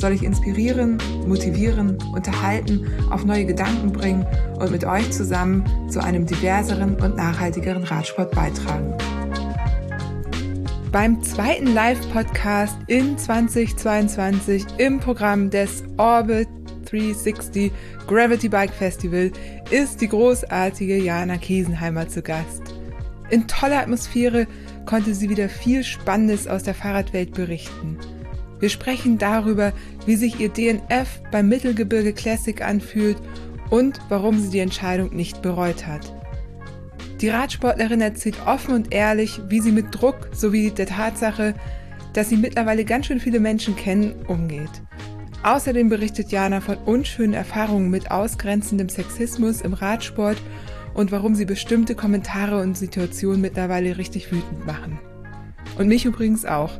soll ich inspirieren, motivieren, unterhalten, auf neue Gedanken bringen und mit euch zusammen zu einem diverseren und nachhaltigeren Radsport beitragen. Beim zweiten Live-Podcast in 2022 im Programm des Orbit 360 Gravity Bike Festival ist die großartige Jana Kiesenheimer zu Gast. In toller Atmosphäre konnte sie wieder viel Spannendes aus der Fahrradwelt berichten. Wir sprechen darüber, wie sich ihr DNF beim Mittelgebirge Classic anfühlt und warum sie die Entscheidung nicht bereut hat. Die Radsportlerin erzählt offen und ehrlich, wie sie mit Druck sowie der Tatsache, dass sie mittlerweile ganz schön viele Menschen kennen, umgeht. Außerdem berichtet Jana von unschönen Erfahrungen mit ausgrenzendem Sexismus im Radsport und warum sie bestimmte Kommentare und Situationen mittlerweile richtig wütend machen. Und mich übrigens auch.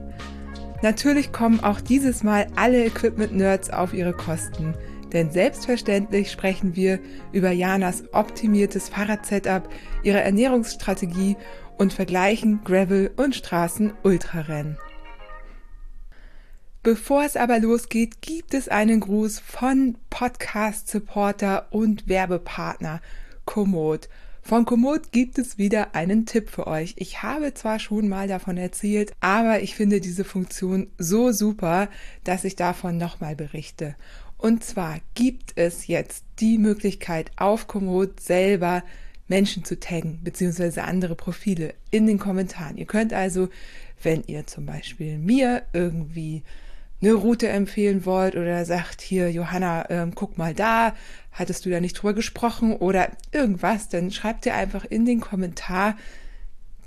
Natürlich kommen auch dieses Mal alle Equipment-Nerds auf ihre Kosten, denn selbstverständlich sprechen wir über Janas optimiertes Fahrradsetup, ihre Ernährungsstrategie und vergleichen Gravel- und Straßen-Ultrarennen. Bevor es aber losgeht, gibt es einen Gruß von Podcast-Supporter und Werbepartner Komoot. Von Komoot gibt es wieder einen Tipp für euch. Ich habe zwar schon mal davon erzählt, aber ich finde diese Funktion so super, dass ich davon nochmal berichte. Und zwar gibt es jetzt die Möglichkeit, auf Komoot selber Menschen zu taggen, beziehungsweise andere Profile in den Kommentaren. Ihr könnt also, wenn ihr zum Beispiel mir irgendwie eine Route empfehlen wollt oder sagt, hier, Johanna, ähm, guck mal da, hattest du da nicht drüber gesprochen oder irgendwas, dann schreibt ihr einfach in den Kommentar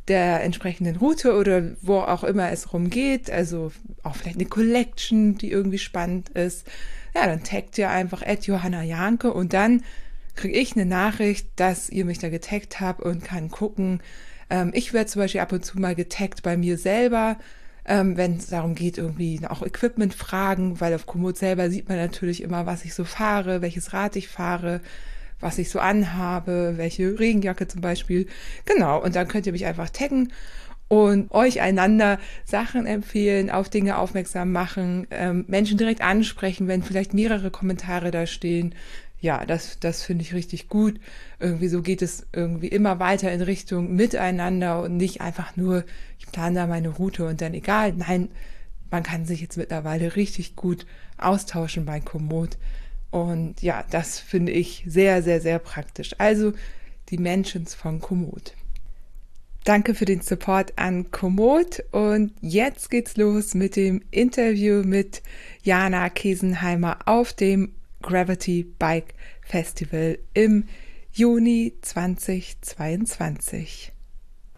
der entsprechenden Route oder wo auch immer es rumgeht, also auch vielleicht eine Collection, die irgendwie spannend ist. Ja, dann taggt ihr einfach at Johanna Janke und dann kriege ich eine Nachricht, dass ihr mich da getaggt habt und kann gucken. Ähm, ich werde zum Beispiel ab und zu mal getaggt bei mir selber ähm, wenn es darum geht, irgendwie auch Equipment-Fragen, weil auf Komoot selber sieht man natürlich immer, was ich so fahre, welches Rad ich fahre, was ich so anhabe, welche Regenjacke zum Beispiel. Genau, und dann könnt ihr mich einfach taggen und euch einander Sachen empfehlen, auf Dinge aufmerksam machen, ähm, Menschen direkt ansprechen, wenn vielleicht mehrere Kommentare da stehen ja, das, das finde ich richtig gut. Irgendwie so geht es irgendwie immer weiter in Richtung Miteinander und nicht einfach nur, ich plane da meine Route und dann egal. Nein, man kann sich jetzt mittlerweile richtig gut austauschen bei Komoot. Und ja, das finde ich sehr, sehr, sehr praktisch. Also die Mentions von Komoot. Danke für den Support an Komoot und jetzt geht's los mit dem Interview mit Jana Kesenheimer auf dem Gravity Bike Festival im Juni 2022.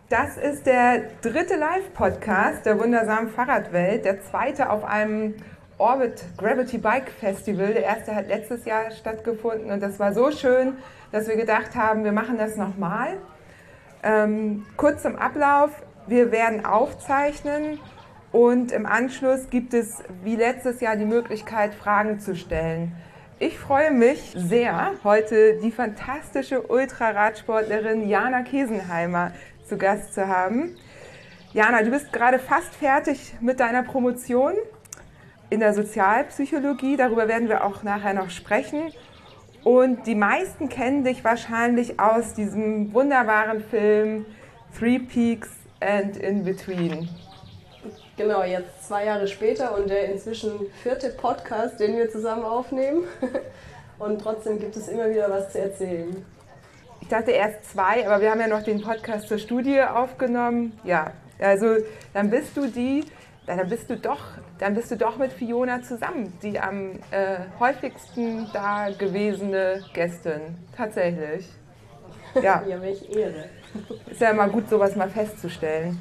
Das ist der dritte Live-Podcast der wundersamen Fahrradwelt, der zweite auf einem Orbit Gravity Bike Festival. Der erste hat letztes Jahr stattgefunden und das war so schön, dass wir gedacht haben, wir machen das nochmal. Ähm, kurz zum Ablauf. Wir werden aufzeichnen und im Anschluss gibt es wie letztes Jahr die Möglichkeit, Fragen zu stellen. Ich freue mich sehr, heute die fantastische Ultraradsportlerin Jana Kesenheimer zu Gast zu haben. Jana, du bist gerade fast fertig mit deiner Promotion in der Sozialpsychologie. Darüber werden wir auch nachher noch sprechen. Und die meisten kennen dich wahrscheinlich aus diesem wunderbaren Film Three Peaks and In Between. Genau, jetzt zwei Jahre später und der inzwischen vierte Podcast, den wir zusammen aufnehmen. Und trotzdem gibt es immer wieder was zu erzählen. Ich dachte erst zwei, aber wir haben ja noch den Podcast zur Studie aufgenommen. Ja, also dann bist du die, dann bist du doch, dann bist du doch mit Fiona zusammen, die am äh, häufigsten da gewesene Gästin. Tatsächlich. Ja. ja, welche Ehre. Ist ja immer gut, sowas mal festzustellen.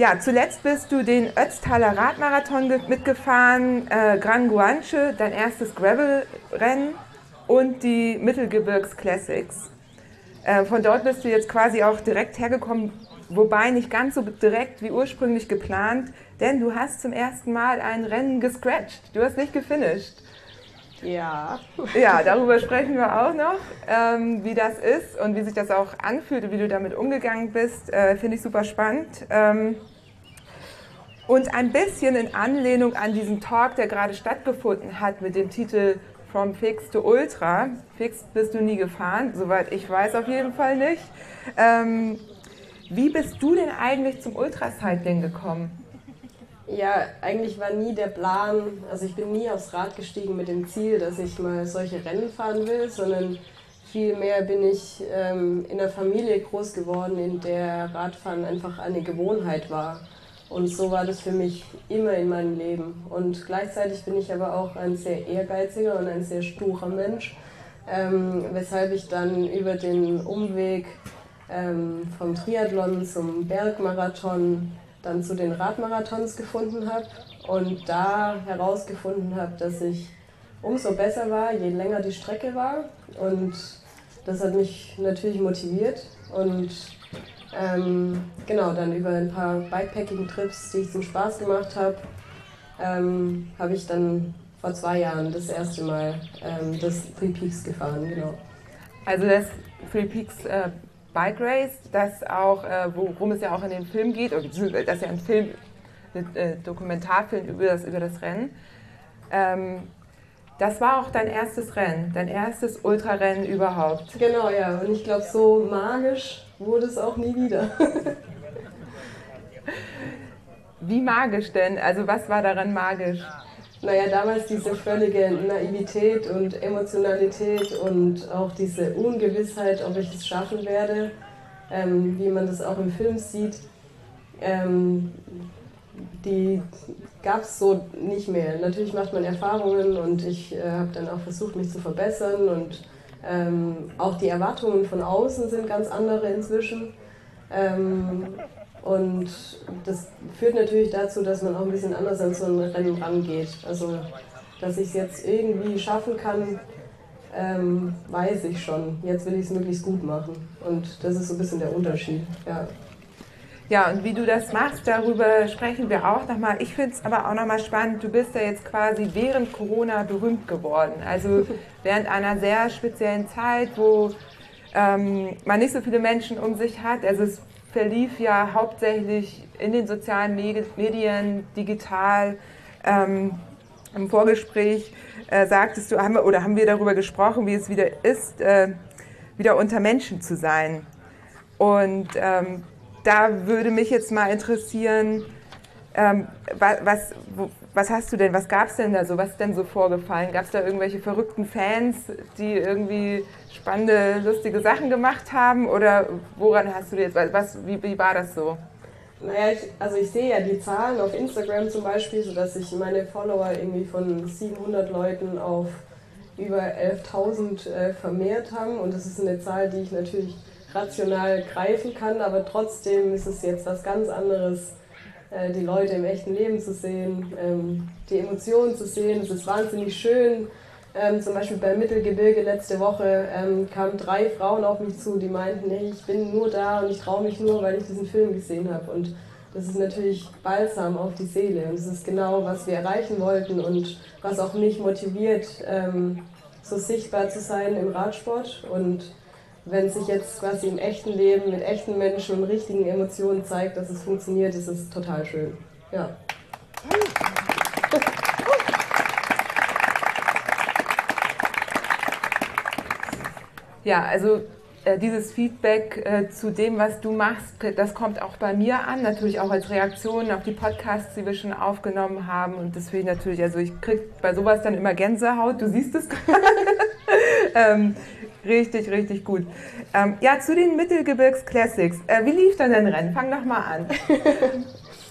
Ja, zuletzt bist du den Ötztaler Radmarathon mitgefahren, äh, Gran Guanche, dein erstes Gravel-Rennen und die Mittelgebirgs Classics. Äh, von dort bist du jetzt quasi auch direkt hergekommen, wobei nicht ganz so direkt wie ursprünglich geplant, denn du hast zum ersten Mal ein Rennen gescratcht. Du hast nicht gefinisht. Ja. Ja, darüber sprechen wir auch noch, ähm, wie das ist und wie sich das auch anfühlt und wie du damit umgegangen bist. Äh, Finde ich super spannend. Ähm, und ein bisschen in Anlehnung an diesen Talk, der gerade stattgefunden hat mit dem Titel From Fix to Ultra. Fix bist du nie gefahren, soweit ich weiß auf jeden Fall nicht. Ähm, wie bist du denn eigentlich zum Ultracycling gekommen? Ja, eigentlich war nie der Plan, also ich bin nie aufs Rad gestiegen mit dem Ziel, dass ich mal solche Rennen fahren will, sondern vielmehr bin ich ähm, in einer Familie groß geworden, in der Radfahren einfach eine Gewohnheit war. Und so war das für mich immer in meinem Leben. Und gleichzeitig bin ich aber auch ein sehr ehrgeiziger und ein sehr sturer Mensch, ähm, weshalb ich dann über den Umweg ähm, vom Triathlon zum Bergmarathon dann zu den Radmarathons gefunden habe und da herausgefunden habe, dass ich umso besser war, je länger die Strecke war. Und das hat mich natürlich motiviert. Und ähm, genau, dann über ein paar Bikepacking-Trips, die ich zum Spaß gemacht habe, ähm, habe ich dann vor zwei Jahren das erste Mal ähm, das Three Peaks gefahren. Genau. Also das Three Peaks äh, Bike Race, das auch, äh, worum es ja auch in dem Film geht, oder das ist ja ein Film, ein äh, Dokumentarfilm über das, über das Rennen. Ähm, das war auch dein erstes Rennen, dein erstes Ultrarennen überhaupt. Genau, ja. Und ich glaube, so magisch wurde es auch nie wieder. Wie magisch denn? Also was war daran magisch? Naja, damals diese völlige Naivität und Emotionalität und auch diese Ungewissheit, ob ich es schaffen werde, ähm, wie man das auch im Film sieht, ähm, die gab es so nicht mehr. Natürlich macht man Erfahrungen und ich äh, habe dann auch versucht, mich zu verbessern und ähm, auch die Erwartungen von außen sind ganz andere inzwischen. Ähm, und das führt natürlich dazu, dass man auch ein bisschen anders an so ein Rennen rangeht. Also, dass ich es jetzt irgendwie schaffen kann, ähm, weiß ich schon. Jetzt will ich es möglichst gut machen. Und das ist so ein bisschen der Unterschied. Ja. Ja, und wie du das machst, darüber sprechen wir auch nochmal. Ich finde es aber auch nochmal spannend, du bist ja jetzt quasi während Corona berühmt geworden. Also während einer sehr speziellen Zeit, wo ähm, man nicht so viele Menschen um sich hat. Also es verlief ja hauptsächlich in den sozialen Medien, digital. Ähm, Im Vorgespräch äh, sagtest du, haben wir, oder haben wir darüber gesprochen, wie es wieder ist, äh, wieder unter Menschen zu sein. Und ähm, da würde mich jetzt mal interessieren, ähm, was, wo, was hast du denn, was gab es denn da so, was ist denn so vorgefallen? Gab es da irgendwelche verrückten Fans, die irgendwie spannende, lustige Sachen gemacht haben? Oder woran hast du jetzt, was, wie, wie war das so? Naja, ich, also ich sehe ja die Zahlen auf Instagram zum Beispiel, sodass sich meine Follower irgendwie von 700 Leuten auf über 11.000 äh, vermehrt haben. Und das ist eine Zahl, die ich natürlich rational greifen kann, aber trotzdem ist es jetzt was ganz anderes, äh, die Leute im echten Leben zu sehen, ähm, die Emotionen zu sehen. Es ist wahnsinnig schön. Ähm, zum Beispiel beim Mittelgebirge letzte Woche ähm, kamen drei Frauen auf mich zu, die meinten, hey, ich bin nur da und ich traue mich nur, weil ich diesen Film gesehen habe. Und das ist natürlich balsam auf die Seele. Und das ist genau, was wir erreichen wollten und was auch mich motiviert, so sichtbar zu sein im Radsport. Und wenn sich jetzt quasi im echten Leben mit echten Menschen und richtigen Emotionen zeigt, dass es funktioniert, ist es total schön. Ja. Ja, also äh, dieses Feedback äh, zu dem, was du machst, das kommt auch bei mir an, natürlich auch als Reaktion auf die Podcasts, die wir schon aufgenommen haben. Und deswegen natürlich, also ich kriege bei sowas dann immer Gänsehaut, du siehst es gerade. ähm, richtig, richtig gut. Ähm, ja, zu den Mittelgebirgs Classics. Äh, wie lief dann dein Rennen? Fang doch mal an.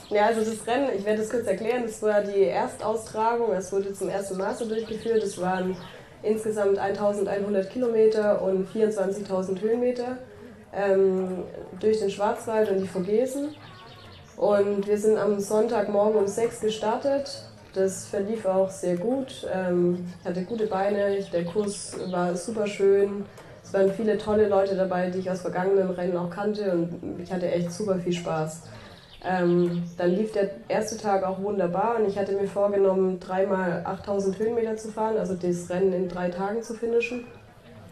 Ja, also das Rennen, ich werde es kurz erklären, das war die Erstaustragung, es wurde zum ersten Mal so durchgeführt. Es waren insgesamt 1100 Kilometer und 24.000 Höhenmeter ähm, durch den Schwarzwald und die Vogesen. Und wir sind am Sonntagmorgen um sechs gestartet. Das verlief auch sehr gut. Ähm, hatte gute Beine, der Kurs war super schön. Es waren viele tolle Leute dabei, die ich aus vergangenen Rennen auch kannte und ich hatte echt super viel Spaß. Ähm, dann lief der erste Tag auch wunderbar und ich hatte mir vorgenommen, dreimal 8000 Höhenmeter zu fahren, also das Rennen in drei Tagen zu finishen.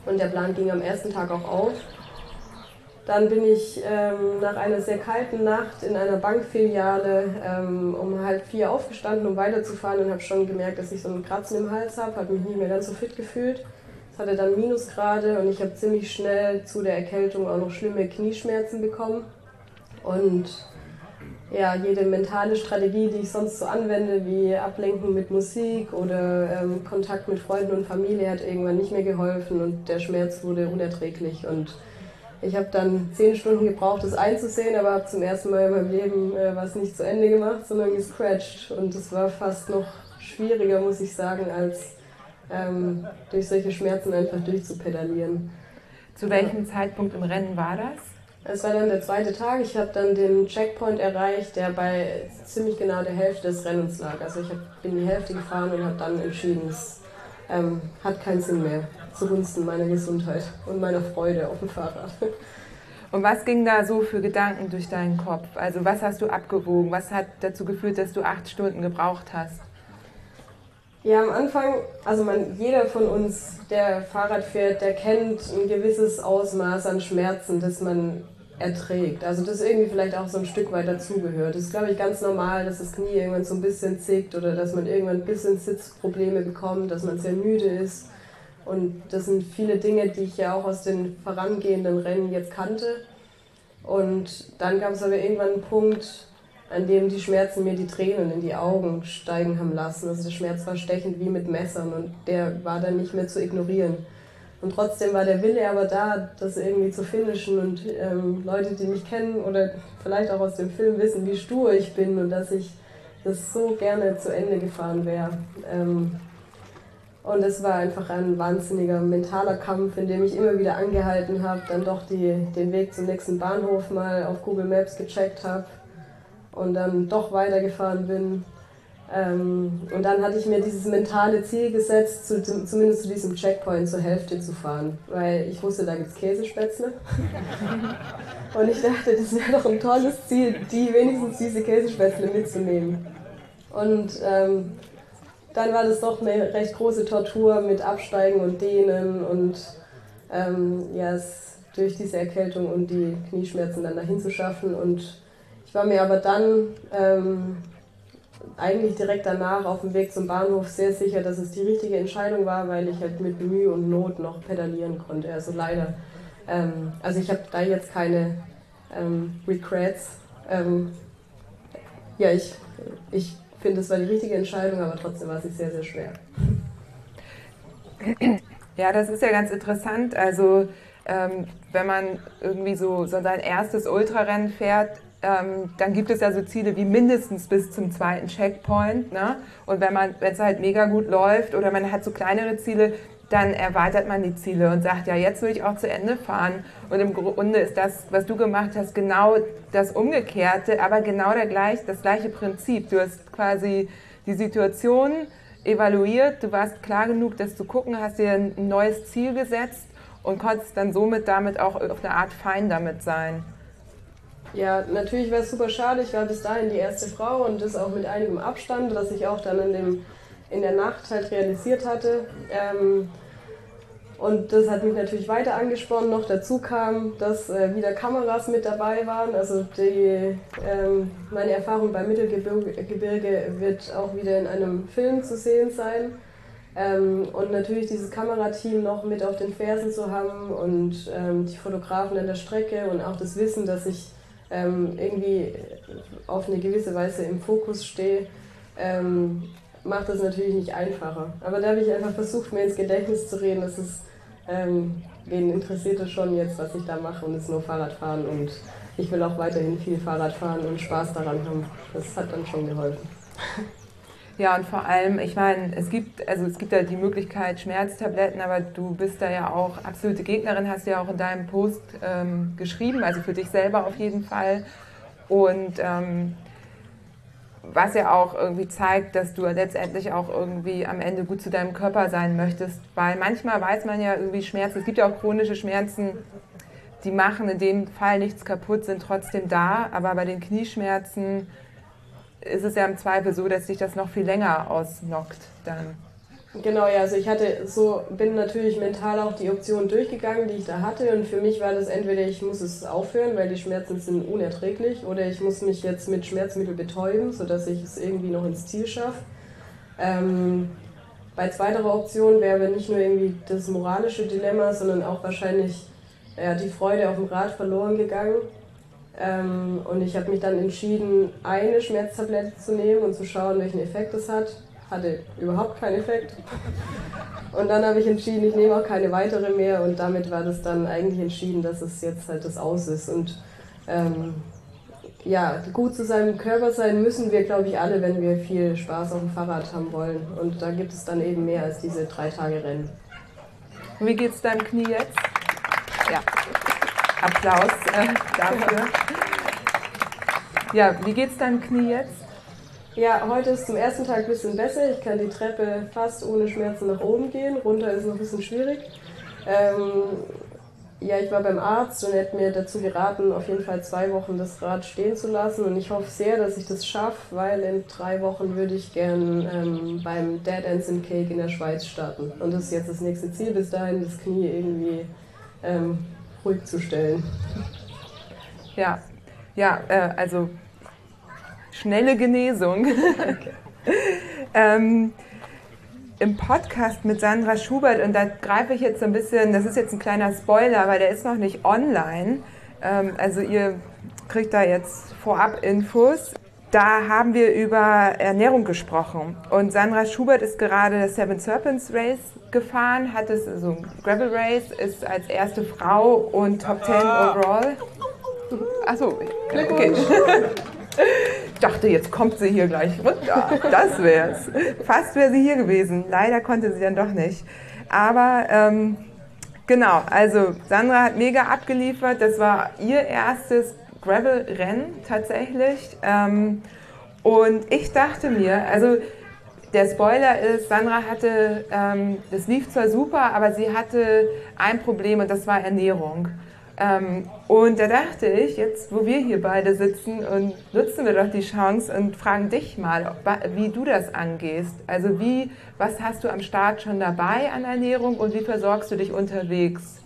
Und der Plan ging am ersten Tag auch auf. Dann bin ich ähm, nach einer sehr kalten Nacht in einer Bankfiliale ähm, um halb vier aufgestanden, um weiterzufahren und habe schon gemerkt, dass ich so einen Kratzen im Hals habe, habe mich nicht mehr ganz so fit gefühlt. Es hatte dann Minusgrade und ich habe ziemlich schnell zu der Erkältung auch noch schlimme Knieschmerzen bekommen. Und ja, jede mentale Strategie, die ich sonst so anwende, wie Ablenken mit Musik oder ähm, Kontakt mit Freunden und Familie, hat irgendwann nicht mehr geholfen und der Schmerz wurde unerträglich. Und ich habe dann zehn Stunden gebraucht, das einzusehen, aber habe zum ersten Mal in meinem Leben äh, was nicht zu Ende gemacht, sondern gescratcht. Und das war fast noch schwieriger, muss ich sagen, als ähm, durch solche Schmerzen einfach durchzupedalieren. Zu welchem ja. Zeitpunkt im Rennen war das? Es war dann der zweite Tag. Ich habe dann den Checkpoint erreicht, der bei ziemlich genau der Hälfte des Rennens lag. Also ich hab, bin die Hälfte gefahren und habe dann entschieden, es ähm, hat keinen Sinn mehr zugunsten meiner Gesundheit und meiner Freude auf dem Fahrrad. Und was ging da so für Gedanken durch deinen Kopf? Also was hast du abgewogen? Was hat dazu geführt, dass du acht Stunden gebraucht hast? Ja, am Anfang, also man, jeder von uns, der Fahrrad fährt, der kennt ein gewisses Ausmaß an Schmerzen, das man erträgt. Also das irgendwie vielleicht auch so ein Stück weit dazugehört. Das ist, glaube ich, ganz normal, dass das Knie irgendwann so ein bisschen zickt oder dass man irgendwann ein bisschen Sitzprobleme bekommt, dass man sehr müde ist. Und das sind viele Dinge, die ich ja auch aus den vorangehenden Rennen jetzt kannte. Und dann gab es aber irgendwann einen Punkt, an dem die Schmerzen mir die Tränen in die Augen steigen haben lassen. Also der Schmerz war stechend wie mit Messern und der war dann nicht mehr zu ignorieren. Und trotzdem war der Wille aber da, das irgendwie zu finishen. Und ähm, Leute, die mich kennen oder vielleicht auch aus dem Film wissen, wie stur ich bin und dass ich das so gerne zu Ende gefahren wäre. Ähm, und es war einfach ein wahnsinniger mentaler Kampf, in dem ich immer wieder angehalten habe, dann doch die, den Weg zum nächsten Bahnhof mal auf Google Maps gecheckt habe und dann doch weitergefahren bin ähm, und dann hatte ich mir dieses mentale Ziel gesetzt, zu, zumindest zu diesem Checkpoint zur Hälfte zu fahren, weil ich wusste, da gibt es Käsespätzle. und ich dachte, das wäre doch ein tolles Ziel, die wenigstens diese Käsespätzle mitzunehmen. Und ähm, dann war das doch eine recht große Tortur mit Absteigen und Dehnen und ähm, ja, es durch diese Erkältung und die Knieschmerzen dann dahin zu schaffen. Und ich war mir aber dann ähm, eigentlich direkt danach auf dem Weg zum Bahnhof sehr sicher, dass es die richtige Entscheidung war, weil ich halt mit Mühe und Not noch pedalieren konnte. Also leider, ähm, also ich habe da jetzt keine ähm, Regrets. Ähm, ja, ich, ich finde, es war die richtige Entscheidung, aber trotzdem war es sehr, sehr schwer. Ja, das ist ja ganz interessant. Also ähm, wenn man irgendwie so, so sein erstes Ultrarennen fährt, ähm, dann gibt es ja so Ziele wie mindestens bis zum zweiten Checkpoint. Ne? Und wenn man, wenn es halt mega gut läuft oder man hat so kleinere Ziele, dann erweitert man die Ziele und sagt, ja, jetzt will ich auch zu Ende fahren. Und im Grunde ist das, was du gemacht hast, genau das Umgekehrte, aber genau der gleich, das gleiche Prinzip. Du hast quasi die Situation evaluiert, du warst klar genug, das zu gucken, hast dir ein neues Ziel gesetzt und konntest dann somit damit auch auf eine Art fein damit sein. Ja, natürlich wäre es super schade. Ich war bis dahin die erste Frau und das auch mit einigem Abstand, was ich auch dann in, dem, in der Nacht halt realisiert hatte. Ähm, und das hat mich natürlich weiter angesprochen. Noch dazu kam, dass äh, wieder Kameras mit dabei waren. Also die, ähm, meine Erfahrung beim Mittelgebirge wird auch wieder in einem Film zu sehen sein. Ähm, und natürlich dieses Kamerateam noch mit auf den Fersen zu haben und ähm, die Fotografen an der Strecke und auch das Wissen, dass ich ähm, irgendwie auf eine gewisse Weise im Fokus stehe, ähm, macht das natürlich nicht einfacher. Aber da habe ich einfach versucht, mir ins Gedächtnis zu reden, dass es ähm, wen interessiert es schon jetzt, was ich da mache und es ist nur Fahrradfahren und ich will auch weiterhin viel Fahrrad fahren und Spaß daran haben. Das hat dann schon geholfen. Ja, und vor allem, ich meine, es gibt, also es gibt ja die Möglichkeit Schmerztabletten, aber du bist da ja auch absolute Gegnerin, hast ja auch in deinem Post ähm, geschrieben, also für dich selber auf jeden Fall. Und ähm, was ja auch irgendwie zeigt, dass du letztendlich auch irgendwie am Ende gut zu deinem Körper sein möchtest. Weil manchmal weiß man ja irgendwie Schmerzen. Es gibt ja auch chronische Schmerzen, die machen in dem Fall nichts kaputt, sind trotzdem da. Aber bei den Knieschmerzen ist es ja im Zweifel so, dass sich das noch viel länger ausnockt dann. Genau, ja, also ich hatte so, bin natürlich mental auch die Optionen durchgegangen, die ich da hatte und für mich war das entweder ich muss es aufhören, weil die Schmerzen sind unerträglich oder ich muss mich jetzt mit Schmerzmittel betäuben, sodass ich es irgendwie noch ins Ziel schaffe. Ähm, bei zweiterer Option wäre nicht nur irgendwie das moralische Dilemma, sondern auch wahrscheinlich ja, die Freude auf dem Rad verloren gegangen. Ähm, und ich habe mich dann entschieden, eine Schmerztablette zu nehmen und zu schauen, welchen Effekt das hat hatte überhaupt keinen Effekt. Und dann habe ich entschieden, ich nehme auch keine weitere mehr und damit war das dann eigentlich entschieden, dass es jetzt halt das Aus ist. Und ähm, ja, gut zu seinem Körper sein müssen wir, glaube ich, alle, wenn wir viel Spaß auf dem Fahrrad haben wollen. Und da gibt es dann eben mehr als diese drei Tage Rennen. Wie geht es deinem Knie jetzt? Ja, Applaus äh, dafür. Ja, wie geht es deinem Knie jetzt? Ja, heute ist zum ersten Tag ein bisschen besser. Ich kann die Treppe fast ohne Schmerzen nach oben gehen. Runter ist noch ein bisschen schwierig. Ähm, ja, ich war beim Arzt und er hat mir dazu geraten, auf jeden Fall zwei Wochen das Rad stehen zu lassen. Und ich hoffe sehr, dass ich das schaffe, weil in drei Wochen würde ich gern ähm, beim Dead Ends in Cake in der Schweiz starten. Und das ist jetzt das nächste Ziel, bis dahin das Knie irgendwie ähm, ruhig zu stellen. Ja, ja, äh, also schnelle Genesung. ähm, Im Podcast mit Sandra Schubert, und da greife ich jetzt so ein bisschen, das ist jetzt ein kleiner Spoiler, weil der ist noch nicht online. Ähm, also ihr kriegt da jetzt vorab Infos. Da haben wir über Ernährung gesprochen. Und Sandra Schubert ist gerade das Seven Serpents Race gefahren, hat es, also Gravel Race, ist als erste Frau und Top 10 overall. Achso, Glückwunsch. Ich dachte, jetzt kommt sie hier gleich runter. Das wär's. Fast wäre sie hier gewesen. Leider konnte sie dann doch nicht. Aber ähm, genau, also Sandra hat mega abgeliefert. Das war ihr erstes Gravel-Rennen tatsächlich. Ähm, und ich dachte mir, also der Spoiler ist, Sandra hatte, ähm, das lief zwar super, aber sie hatte ein Problem und das war Ernährung. Ähm, und da dachte ich, jetzt wo wir hier beide sitzen und nutzen wir doch die Chance und fragen dich mal, wie du das angehst. Also wie, was hast du am Start schon dabei an Ernährung und wie versorgst du dich unterwegs?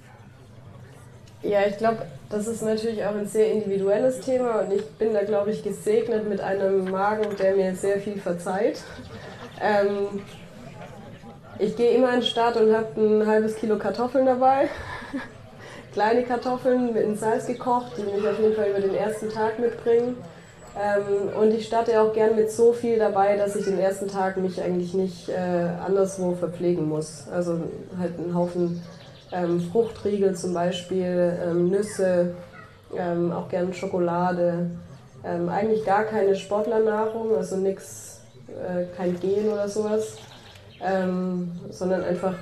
Ja, ich glaube, das ist natürlich auch ein sehr individuelles Thema und ich bin da, glaube ich, gesegnet mit einem Magen, der mir sehr viel verzeiht. Ähm, ich gehe immer in den Start und habe ein halbes Kilo Kartoffeln dabei kleine Kartoffeln mit Salz gekocht, die mich auf jeden Fall über den ersten Tag mitbringen. Ähm, und ich starte auch gern mit so viel dabei, dass ich den ersten Tag mich eigentlich nicht äh, anderswo verpflegen muss. Also halt einen Haufen ähm, Fruchtriegel zum Beispiel, ähm, Nüsse, ähm, auch gern Schokolade. Ähm, eigentlich gar keine Sportlernahrung, also nichts, äh, kein Gen oder sowas ähm, sondern einfach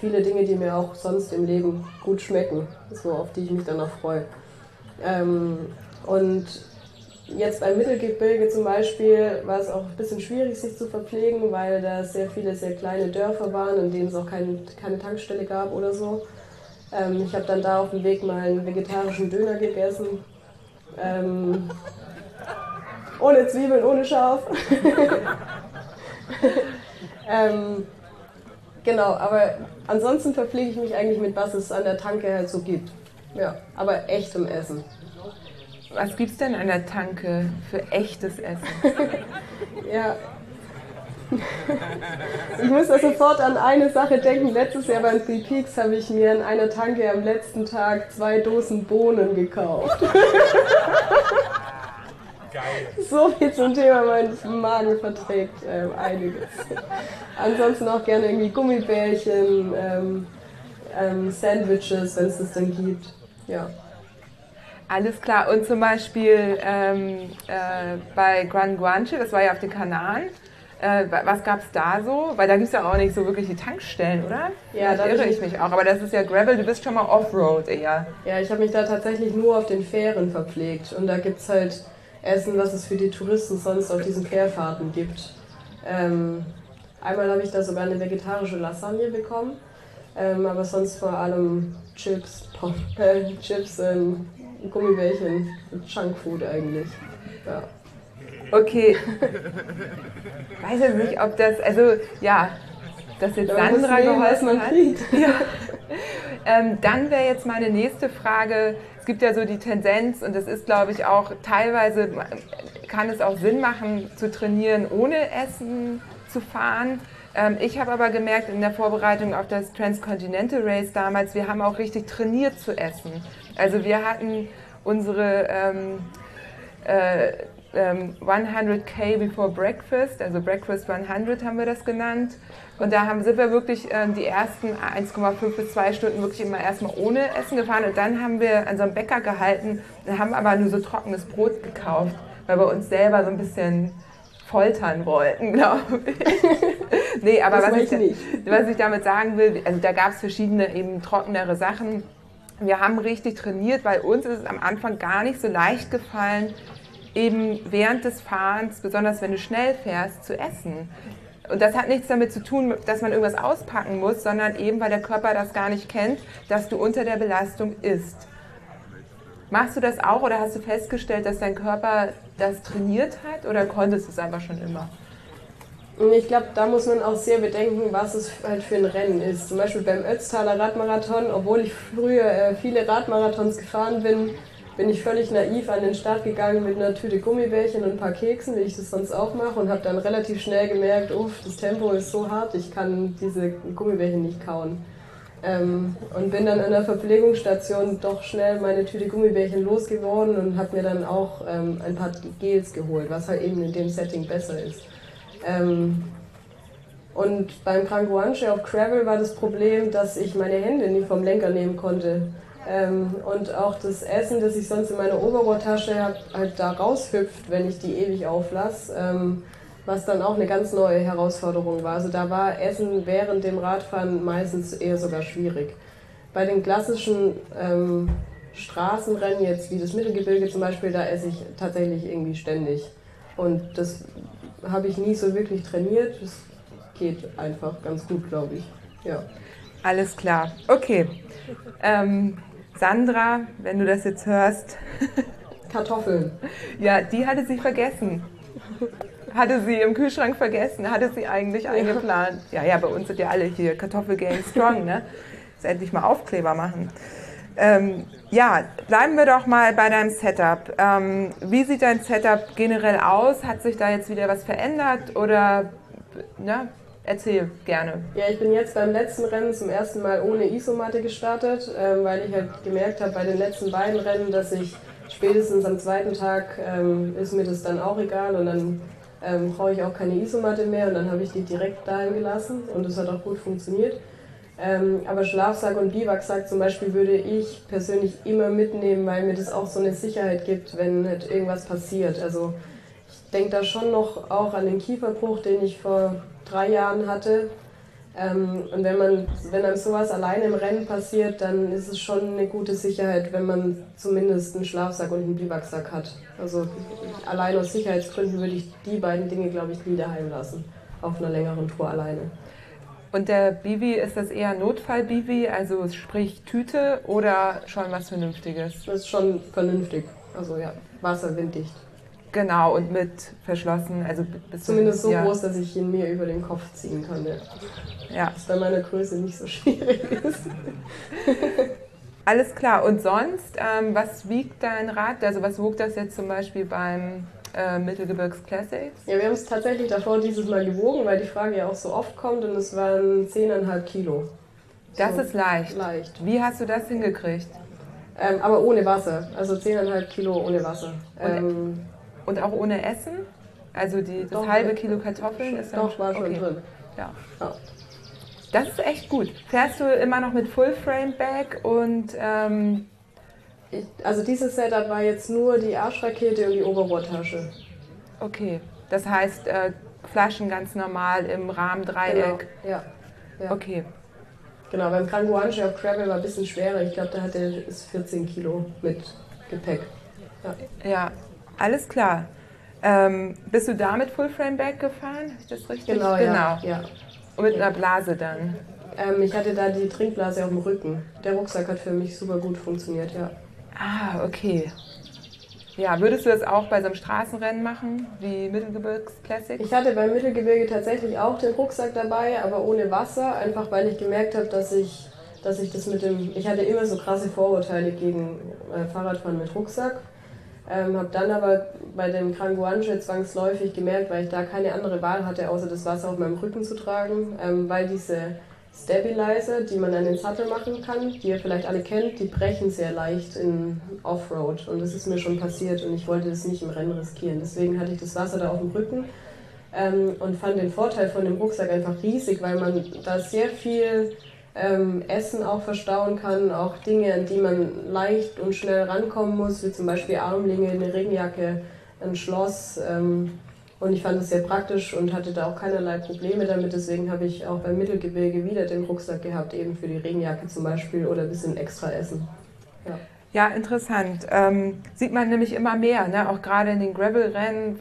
viele Dinge, die mir auch sonst im Leben gut schmecken, so auf die ich mich dann auch freue. Ähm, und jetzt beim Mittelgebirge zum Beispiel war es auch ein bisschen schwierig, sich zu verpflegen, weil da sehr viele sehr kleine Dörfer waren, in denen es auch kein, keine Tankstelle gab oder so. Ähm, ich habe dann da auf dem Weg mal einen vegetarischen Döner gegessen. Ähm, ohne Zwiebeln, ohne Schaf. Ähm, genau, aber ansonsten verpflege ich mich eigentlich mit, was es an der Tanke halt so gibt. Ja, aber echtem Essen. Was gibt es denn an der Tanke für echtes Essen? ja. Ich muss da sofort an eine Sache denken. Letztes Jahr beim Three Peaks habe ich mir an einer Tanke am letzten Tag zwei Dosen Bohnen gekauft. Geil. So viel zum Thema, mein Magen verträgt ähm, einiges. Ansonsten auch gerne irgendwie Gummibärchen, ähm, ähm, Sandwiches, wenn es das dann gibt. Ja. Alles klar. Und zum Beispiel ähm, äh, bei Gran Guanche, das war ja auf den Kanaren, äh, was gab es da so? Weil da gibt es ja auch nicht so wirklich die Tankstellen, oder? Ja, da irre ich mich auch. Aber das ist ja Gravel, du bist schon mal Offroad eher. Ja, ich habe mich da tatsächlich nur auf den Fähren verpflegt. Und da gibt es halt essen, was es für die Touristen sonst auf diesen Fährfahrten gibt. Ähm, einmal habe ich da sogar eine vegetarische Lasagne bekommen, ähm, aber sonst vor allem Chips, Pop, äh, Chips, ähm, Gummibärchen, Junkfood eigentlich. Ja. Okay. Weiß ich nicht, ob das, also ja, das jetzt ja, Sandra geholfen hat. Ja. Ähm, dann wäre jetzt meine nächste Frage. Es gibt ja so die Tendenz, und das ist, glaube ich, auch teilweise, kann es auch Sinn machen, zu trainieren, ohne Essen zu fahren. Ähm, ich habe aber gemerkt in der Vorbereitung auf das Transcontinental Race damals, wir haben auch richtig trainiert zu essen. Also wir hatten unsere ähm, äh, 100k ähm, before breakfast, also Breakfast 100 haben wir das genannt. Und da haben, sind wir wirklich ähm, die ersten 1,5 bis 2 Stunden wirklich immer erstmal ohne Essen gefahren. Und dann haben wir an so einem Bäcker gehalten und haben aber nur so trockenes Brot gekauft, weil wir uns selber so ein bisschen foltern wollten, glaube ich. nee, aber was ich, was ich, damit sagen will, also da gab es verschiedene eben trockenere Sachen. Wir haben richtig trainiert, weil uns ist es am Anfang gar nicht so leicht gefallen, eben während des Fahrens, besonders wenn du schnell fährst, zu essen. Und das hat nichts damit zu tun, dass man irgendwas auspacken muss, sondern eben, weil der Körper das gar nicht kennt, dass du unter der Belastung isst. Machst du das auch oder hast du festgestellt, dass dein Körper das trainiert hat oder konntest du es einfach schon immer? Ich glaube, da muss man auch sehr bedenken, was es halt für ein Rennen ist. Zum Beispiel beim Ötztaler Radmarathon, obwohl ich früher äh, viele Radmarathons gefahren bin, bin ich völlig naiv an den Start gegangen mit einer Tüte Gummibärchen und ein paar Keksen, wie ich das sonst auch mache, und habe dann relativ schnell gemerkt, uff, das Tempo ist so hart, ich kann diese Gummibärchen nicht kauen. Ähm, und bin dann an der Verpflegungsstation doch schnell meine Tüte Gummibärchen losgeworden und habe mir dann auch ähm, ein paar Gels geholt, was halt eben in dem Setting besser ist. Ähm, und beim Kranguanche auf Travel war das Problem, dass ich meine Hände nie vom Lenker nehmen konnte. Ähm, und auch das Essen, das ich sonst in meiner Oberrohrtasche habe, halt da raushüpft, wenn ich die ewig auflasse, ähm, was dann auch eine ganz neue Herausforderung war. Also da war Essen während dem Radfahren meistens eher sogar schwierig. Bei den klassischen ähm, Straßenrennen, jetzt wie das Mittelgebirge zum Beispiel, da esse ich tatsächlich irgendwie ständig. Und das habe ich nie so wirklich trainiert. Das geht einfach ganz gut, glaube ich. Ja. Alles klar. Okay. Ähm, Sandra, wenn du das jetzt hörst. Kartoffeln. Ja, die hatte sie vergessen. Hatte sie im Kühlschrank vergessen, hatte sie eigentlich eingeplant. Ja, ja, bei uns sind ja alle hier Kartoffelgang strong, ne? Jetzt endlich mal Aufkleber machen. Ähm, ja, bleiben wir doch mal bei deinem Setup. Ähm, wie sieht dein Setup generell aus? Hat sich da jetzt wieder was verändert oder ne, Erzähl gerne. Ja, ich bin jetzt beim letzten Rennen zum ersten Mal ohne Isomatte gestartet, ähm, weil ich halt gemerkt habe bei den letzten beiden Rennen, dass ich spätestens am zweiten Tag ähm, ist mir das dann auch egal und dann ähm, brauche ich auch keine Isomatte mehr und dann habe ich die direkt dahin gelassen und es hat auch gut funktioniert. Ähm, aber Schlafsack und Biwaksack zum Beispiel würde ich persönlich immer mitnehmen, weil mir das auch so eine Sicherheit gibt, wenn halt irgendwas passiert. Also denke da schon noch auch an den Kieferbruch, den ich vor drei Jahren hatte. Ähm, und wenn, man, wenn einem sowas alleine im Rennen passiert, dann ist es schon eine gute Sicherheit, wenn man zumindest einen Schlafsack und einen Biwaksack hat. Also allein aus Sicherheitsgründen würde ich die beiden Dinge, glaube ich, nie daheim lassen, auf einer längeren Tour alleine. Und der Bivi, ist das eher Notfall-Bivi, also sprich Tüte oder schon was Vernünftiges? Das ist schon vernünftig, also ja, wasserwinddicht. Genau, und mit verschlossen, also Zumindest so ja. groß, dass ich ihn mir über den Kopf ziehen kann. Ja. ja. Was bei meiner Größe nicht so schwierig ist. Alles klar. Und sonst, ähm, was wiegt dein Rad? Also was wog das jetzt zum Beispiel beim äh, Mittelgebirgs Classics? Ja, wir haben es tatsächlich davor dieses Mal gewogen, weil die Frage ja auch so oft kommt und es waren 10,5 Kilo. Das so ist leicht. Leicht. Wie hast du das hingekriegt? Ähm, aber ohne Wasser. Also 10,5 Kilo ohne Wasser. Ähm, und auch ohne Essen? Also die, das doch, halbe Kilo Kartoffeln ist Doch, war schon okay. drin. Ja. ja. Das ist echt gut. Fährst du immer noch mit Full Frame Bag und ähm ich, also dieses Setup war jetzt nur die Arschrakete und die Oberrohrtasche. Okay, das heißt äh, Flaschen ganz normal im Rahmendreieck. Genau. Ja. ja. Okay. Genau, beim Kranguanche auf Travel war ein bisschen schwerer. Ich glaube, da hatte es 14 Kilo mit Gepäck. Ja. ja. Alles klar. Ähm, bist du da mit Full Frame Back gefahren? Ist das richtig? Genau, genau. Ja, ja. Und mit einer Blase dann? Ähm, ich hatte da die Trinkblase auf dem Rücken. Der Rucksack hat für mich super gut funktioniert, ja. Ah, okay. Ja, würdest du das auch bei so einem Straßenrennen machen, wie Mittelgebirgs Classic? Ich hatte beim Mittelgebirge tatsächlich auch den Rucksack dabei, aber ohne Wasser, einfach weil ich gemerkt habe, dass ich, dass ich das mit dem. Ich hatte immer so krasse Vorurteile gegen äh, Fahrradfahren mit Rucksack. Ähm, habe dann aber bei dem Kranguanche zwangsläufig gemerkt, weil ich da keine andere Wahl hatte, außer das Wasser auf meinem Rücken zu tragen, ähm, weil diese Stabilizer, die man an den Sattel machen kann, die ihr vielleicht alle kennt, die brechen sehr leicht in Offroad. Und das ist mir schon passiert und ich wollte das nicht im Rennen riskieren. Deswegen hatte ich das Wasser da auf dem Rücken ähm, und fand den Vorteil von dem Rucksack einfach riesig, weil man da sehr viel ähm, Essen auch verstauen kann, auch Dinge, an die man leicht und schnell rankommen muss, wie zum Beispiel Armlinge, eine Regenjacke, ein Schloss. Ähm, und ich fand es sehr praktisch und hatte da auch keinerlei Probleme damit. Deswegen habe ich auch beim Mittelgebirge wieder den Rucksack gehabt, eben für die Regenjacke zum Beispiel oder ein bisschen extra Essen. Ja, ja interessant. Ähm, sieht man nämlich immer mehr, ne? auch gerade in den Gravel-Rennen,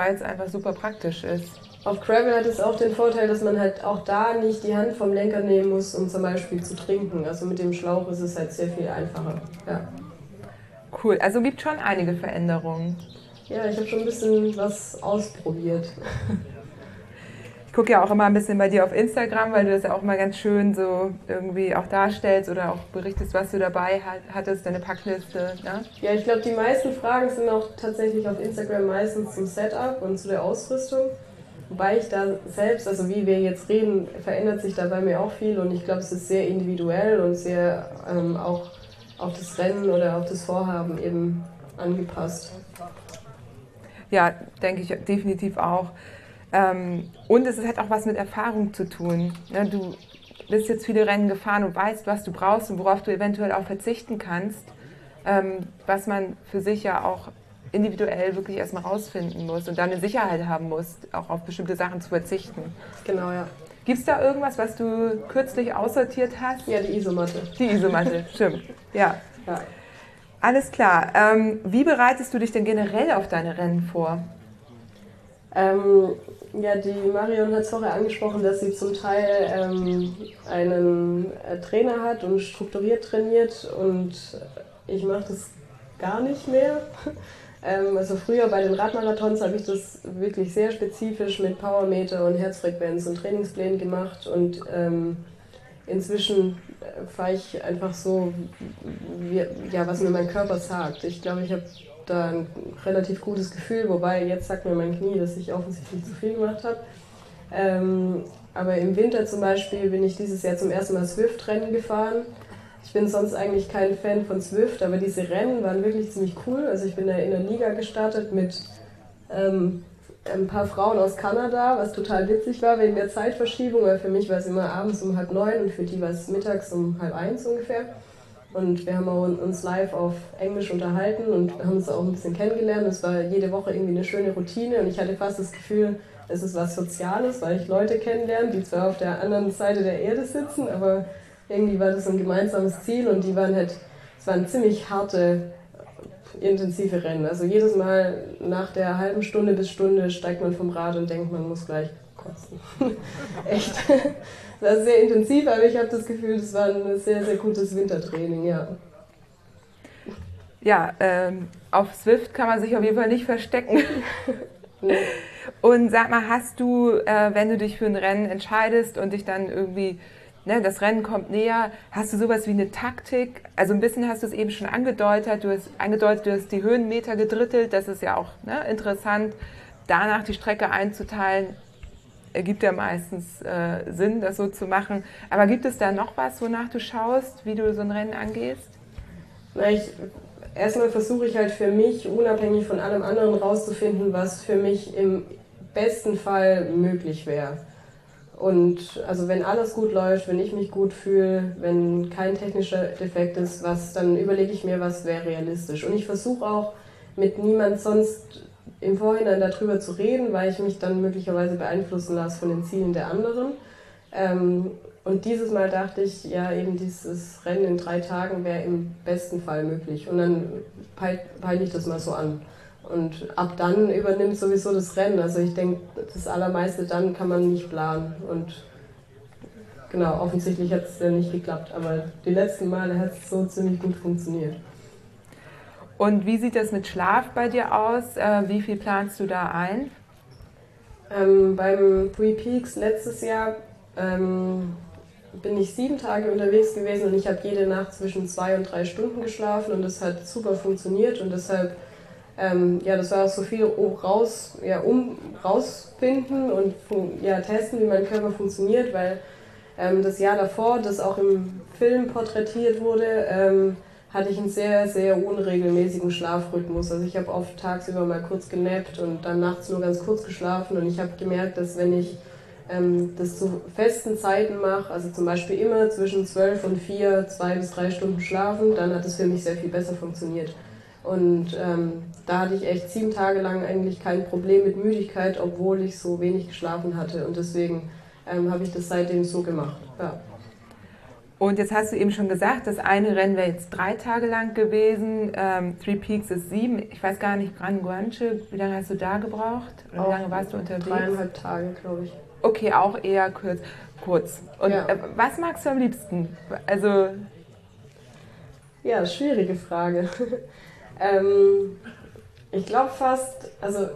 weil es einfach super praktisch ist. Auf Gravel hat es auch den Vorteil, dass man halt auch da nicht die Hand vom Lenker nehmen muss, um zum Beispiel zu trinken. Also mit dem Schlauch ist es halt sehr viel einfacher. Ja. Cool, also gibt schon einige Veränderungen. Ja, ich habe schon ein bisschen was ausprobiert. Ich gucke ja auch immer ein bisschen bei dir auf Instagram, weil du das ja auch mal ganz schön so irgendwie auch darstellst oder auch berichtest, was du dabei hattest, deine Packliste. Ne? Ja, ich glaube, die meisten Fragen sind auch tatsächlich auf Instagram meistens zum Setup und zu der Ausrüstung. Wobei ich da selbst, also wie wir jetzt reden, verändert sich da bei mir auch viel und ich glaube, es ist sehr individuell und sehr ähm, auch auf das Rennen oder auf das Vorhaben eben angepasst. Ja, denke ich definitiv auch. Ähm, und es hat auch was mit Erfahrung zu tun. Ne? Du bist jetzt viele Rennen gefahren und weißt, was du brauchst und worauf du eventuell auch verzichten kannst, ähm, was man für sich ja auch individuell wirklich erstmal rausfinden muss und dann eine Sicherheit haben muss, auch auf bestimmte Sachen zu verzichten. Genau, ja. Gibt es da irgendwas, was du kürzlich aussortiert hast? Ja, die Isomatte. Die Isomatte, stimmt. Ja. ja. Alles klar. Ähm, wie bereitest du dich denn generell auf deine Rennen vor? Ähm, ja, die Marion hat es vorher angesprochen, dass sie zum Teil ähm, einen äh, Trainer hat und strukturiert trainiert und ich mache das gar nicht mehr. Ähm, also früher bei den Radmarathons habe ich das wirklich sehr spezifisch mit Powermeter und Herzfrequenz und Trainingsplänen gemacht und ähm, inzwischen fahre ich einfach so, wie, ja, was mir mein Körper sagt. Ich glaube, ich habe da ein relativ gutes Gefühl, wobei jetzt sagt mir mein Knie, dass ich offensichtlich zu viel gemacht habe. Ähm, aber im Winter zum Beispiel bin ich dieses Jahr zum ersten Mal Swift-Rennen gefahren. Ich bin sonst eigentlich kein Fan von Swift, aber diese Rennen waren wirklich ziemlich cool. Also ich bin da in der Liga gestartet mit ähm, ein paar Frauen aus Kanada, was total witzig war wegen der Zeitverschiebung, weil für mich war es immer abends um halb neun und für die war es mittags um halb eins ungefähr. Und wir haben uns live auf Englisch unterhalten und haben uns auch ein bisschen kennengelernt. Es war jede Woche irgendwie eine schöne Routine und ich hatte fast das Gefühl, es ist was Soziales, weil ich Leute kennenlerne, die zwar auf der anderen Seite der Erde sitzen, aber irgendwie war das ein gemeinsames Ziel und die waren halt, es waren ziemlich harte intensive Rennen. Also jedes Mal nach der halben Stunde bis Stunde steigt man vom Rad und denkt, man muss gleich kotzen. Echt. Das ist sehr intensiv, aber ich habe das Gefühl, das war ein sehr, sehr gutes Wintertraining, ja. Ja, ähm, auf Swift kann man sich auf jeden Fall nicht verstecken. nee. Und sag mal, hast du, äh, wenn du dich für ein Rennen entscheidest und dich dann irgendwie ne, das Rennen kommt näher. Hast du sowas wie eine Taktik? Also ein bisschen hast du es eben schon angedeutet. Du hast angedeutet, du hast die Höhenmeter gedrittelt. Das ist ja auch ne, interessant. Danach die Strecke einzuteilen, ergibt ja meistens äh, Sinn, das so zu machen. Aber gibt es da noch was, wonach du schaust, wie du so ein Rennen angehst? Na, ich, erstmal versuche ich halt für mich, unabhängig von allem anderen, rauszufinden, was für mich im besten Fall möglich wäre. Und also wenn alles gut läuft, wenn ich mich gut fühle, wenn kein technischer Defekt ist, was, dann überlege ich mir, was wäre realistisch. Und ich versuche auch mit niemand sonst im Vorhinein darüber zu reden, weil ich mich dann möglicherweise beeinflussen lasse von den Zielen der anderen. Ähm, und dieses Mal dachte ich, ja, eben dieses Rennen in drei Tagen wäre im besten Fall möglich. Und dann peile ich das mal so an. Und ab dann übernimmt sowieso das Rennen. Also ich denke, das Allermeiste dann kann man nicht planen. Und genau, offensichtlich hat es dann nicht geklappt. Aber die letzten Male hat es so ziemlich gut funktioniert. Und wie sieht das mit Schlaf bei dir aus? Äh, wie viel planst du da ein? Ähm, beim Three Peaks letztes Jahr ähm, bin ich sieben Tage unterwegs gewesen und ich habe jede Nacht zwischen zwei und drei Stunden geschlafen und das hat super funktioniert und deshalb, ähm, ja, das war auch so viel raus, ja, um rausfinden und ja, testen, wie mein Körper funktioniert, weil ähm, das Jahr davor, das auch im Film porträtiert wurde, ähm, hatte ich einen sehr, sehr unregelmäßigen Schlafrhythmus. Also ich habe oft tagsüber mal kurz genappt und dann nachts nur ganz kurz geschlafen und ich habe gemerkt, dass wenn ich ähm, das zu festen Zeiten mache, also zum Beispiel immer zwischen 12 und 4, zwei bis drei Stunden schlafen, dann hat es für mich sehr viel besser funktioniert. Und ähm, da hatte ich echt sieben Tage lang eigentlich kein Problem mit Müdigkeit, obwohl ich so wenig geschlafen hatte. Und deswegen ähm, habe ich das seitdem so gemacht. Ja. Und jetzt hast du eben schon gesagt, das eine Rennen wäre jetzt drei Tage lang gewesen. Ähm, Three Peaks ist sieben. Ich weiß gar nicht, Gran Guanche, wie lange hast du da gebraucht? Oder wie lange warst du unterwegs? Dreieinhalb Tage, glaube ich. Okay, auch eher kurz. kurz. Und ja. äh, was magst du am liebsten? Also. Ja, schwierige Frage. ähm, ich glaube fast, also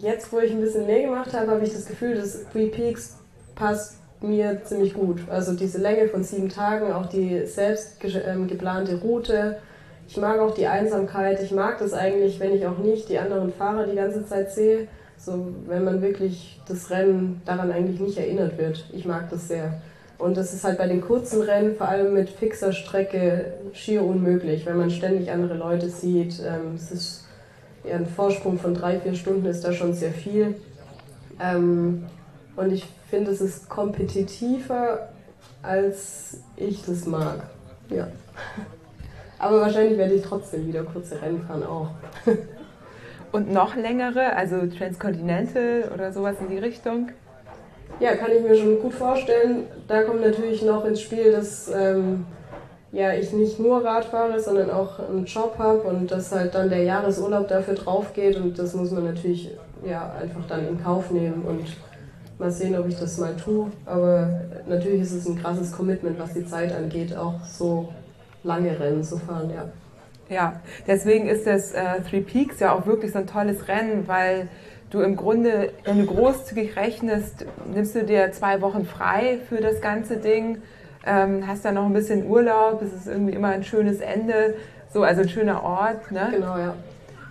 jetzt, wo ich ein bisschen mehr gemacht habe, habe ich das Gefühl, dass Three Peaks passt mir ziemlich gut. Also diese Länge von sieben Tagen, auch die selbst ähm, geplante Route. Ich mag auch die Einsamkeit. Ich mag das eigentlich, wenn ich auch nicht die anderen Fahrer die ganze Zeit sehe. So, wenn man wirklich das Rennen daran eigentlich nicht erinnert wird. Ich mag das sehr. Und das ist halt bei den kurzen Rennen, vor allem mit fixer Strecke, schier unmöglich, wenn man ständig andere Leute sieht. Ähm, es ist ja, ein Vorsprung von drei, vier Stunden ist da schon sehr viel. Ähm, und ich finde, es ist kompetitiver, als ich das mag. Ja. Aber wahrscheinlich werde ich trotzdem wieder kurze Rennen fahren auch. Und noch längere, also Transcontinental oder sowas in die Richtung? Ja, kann ich mir schon gut vorstellen. Da kommt natürlich noch ins Spiel, dass ähm, ja, ich nicht nur Rad fahre, sondern auch einen Job habe und dass halt dann der Jahresurlaub dafür drauf geht und das muss man natürlich ja, einfach dann in Kauf nehmen und mal sehen, ob ich das mal tue. Aber natürlich ist es ein krasses Commitment, was die Zeit angeht, auch so lange Rennen zu fahren, ja. Ja, deswegen ist das äh, Three Peaks ja auch wirklich so ein tolles Rennen, weil du im Grunde, wenn du großzügig rechnest, nimmst du dir zwei Wochen frei für das ganze Ding, ähm, hast dann noch ein bisschen Urlaub, es ist irgendwie immer ein schönes Ende, so also ein schöner Ort. Ne? Genau, ja.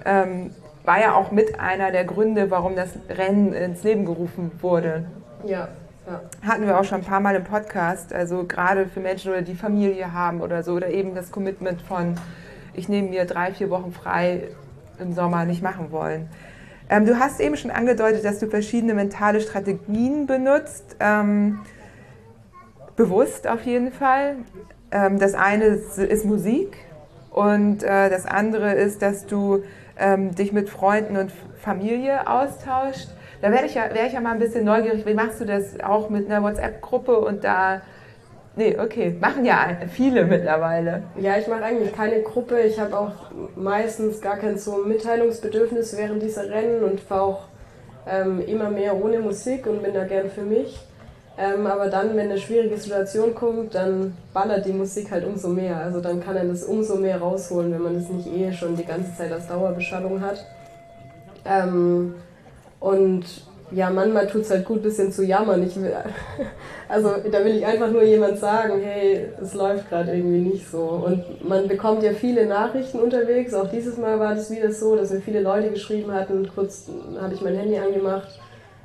Ähm, war ja auch mit einer der Gründe, warum das Rennen ins Leben gerufen wurde. Ja. Ja. Hatten wir auch schon ein paar Mal im Podcast, also gerade für Menschen, oder die Familie haben oder so, oder eben das Commitment von, ich nehme mir drei, vier Wochen frei im Sommer nicht machen wollen. Ähm, du hast eben schon angedeutet, dass du verschiedene mentale Strategien benutzt, ähm, bewusst auf jeden Fall. Ähm, das eine ist Musik und äh, das andere ist, dass du ähm, dich mit Freunden und Familie austauscht. Da wäre ich, ja, wär ich ja mal ein bisschen neugierig. Wie machst du das auch mit einer WhatsApp-Gruppe und da Nee, okay. Machen ja viele mittlerweile. Ja, ich mache eigentlich keine Gruppe. Ich habe auch meistens gar kein so Mitteilungsbedürfnis während dieser Rennen und fahre auch ähm, immer mehr ohne Musik und bin da gern für mich. Ähm, aber dann, wenn eine schwierige Situation kommt, dann ballert die Musik halt umso mehr. Also dann kann er das umso mehr rausholen, wenn man das nicht eh schon die ganze Zeit als Dauerbeschallung hat. Ähm, und ja, manchmal tut es halt gut, ein bisschen zu jammern. Ich will, also da will ich einfach nur jemand sagen, hey, es läuft gerade irgendwie nicht so. Und man bekommt ja viele Nachrichten unterwegs. Auch dieses Mal war das wieder so, dass mir viele Leute geschrieben hatten. Kurz habe ich mein Handy angemacht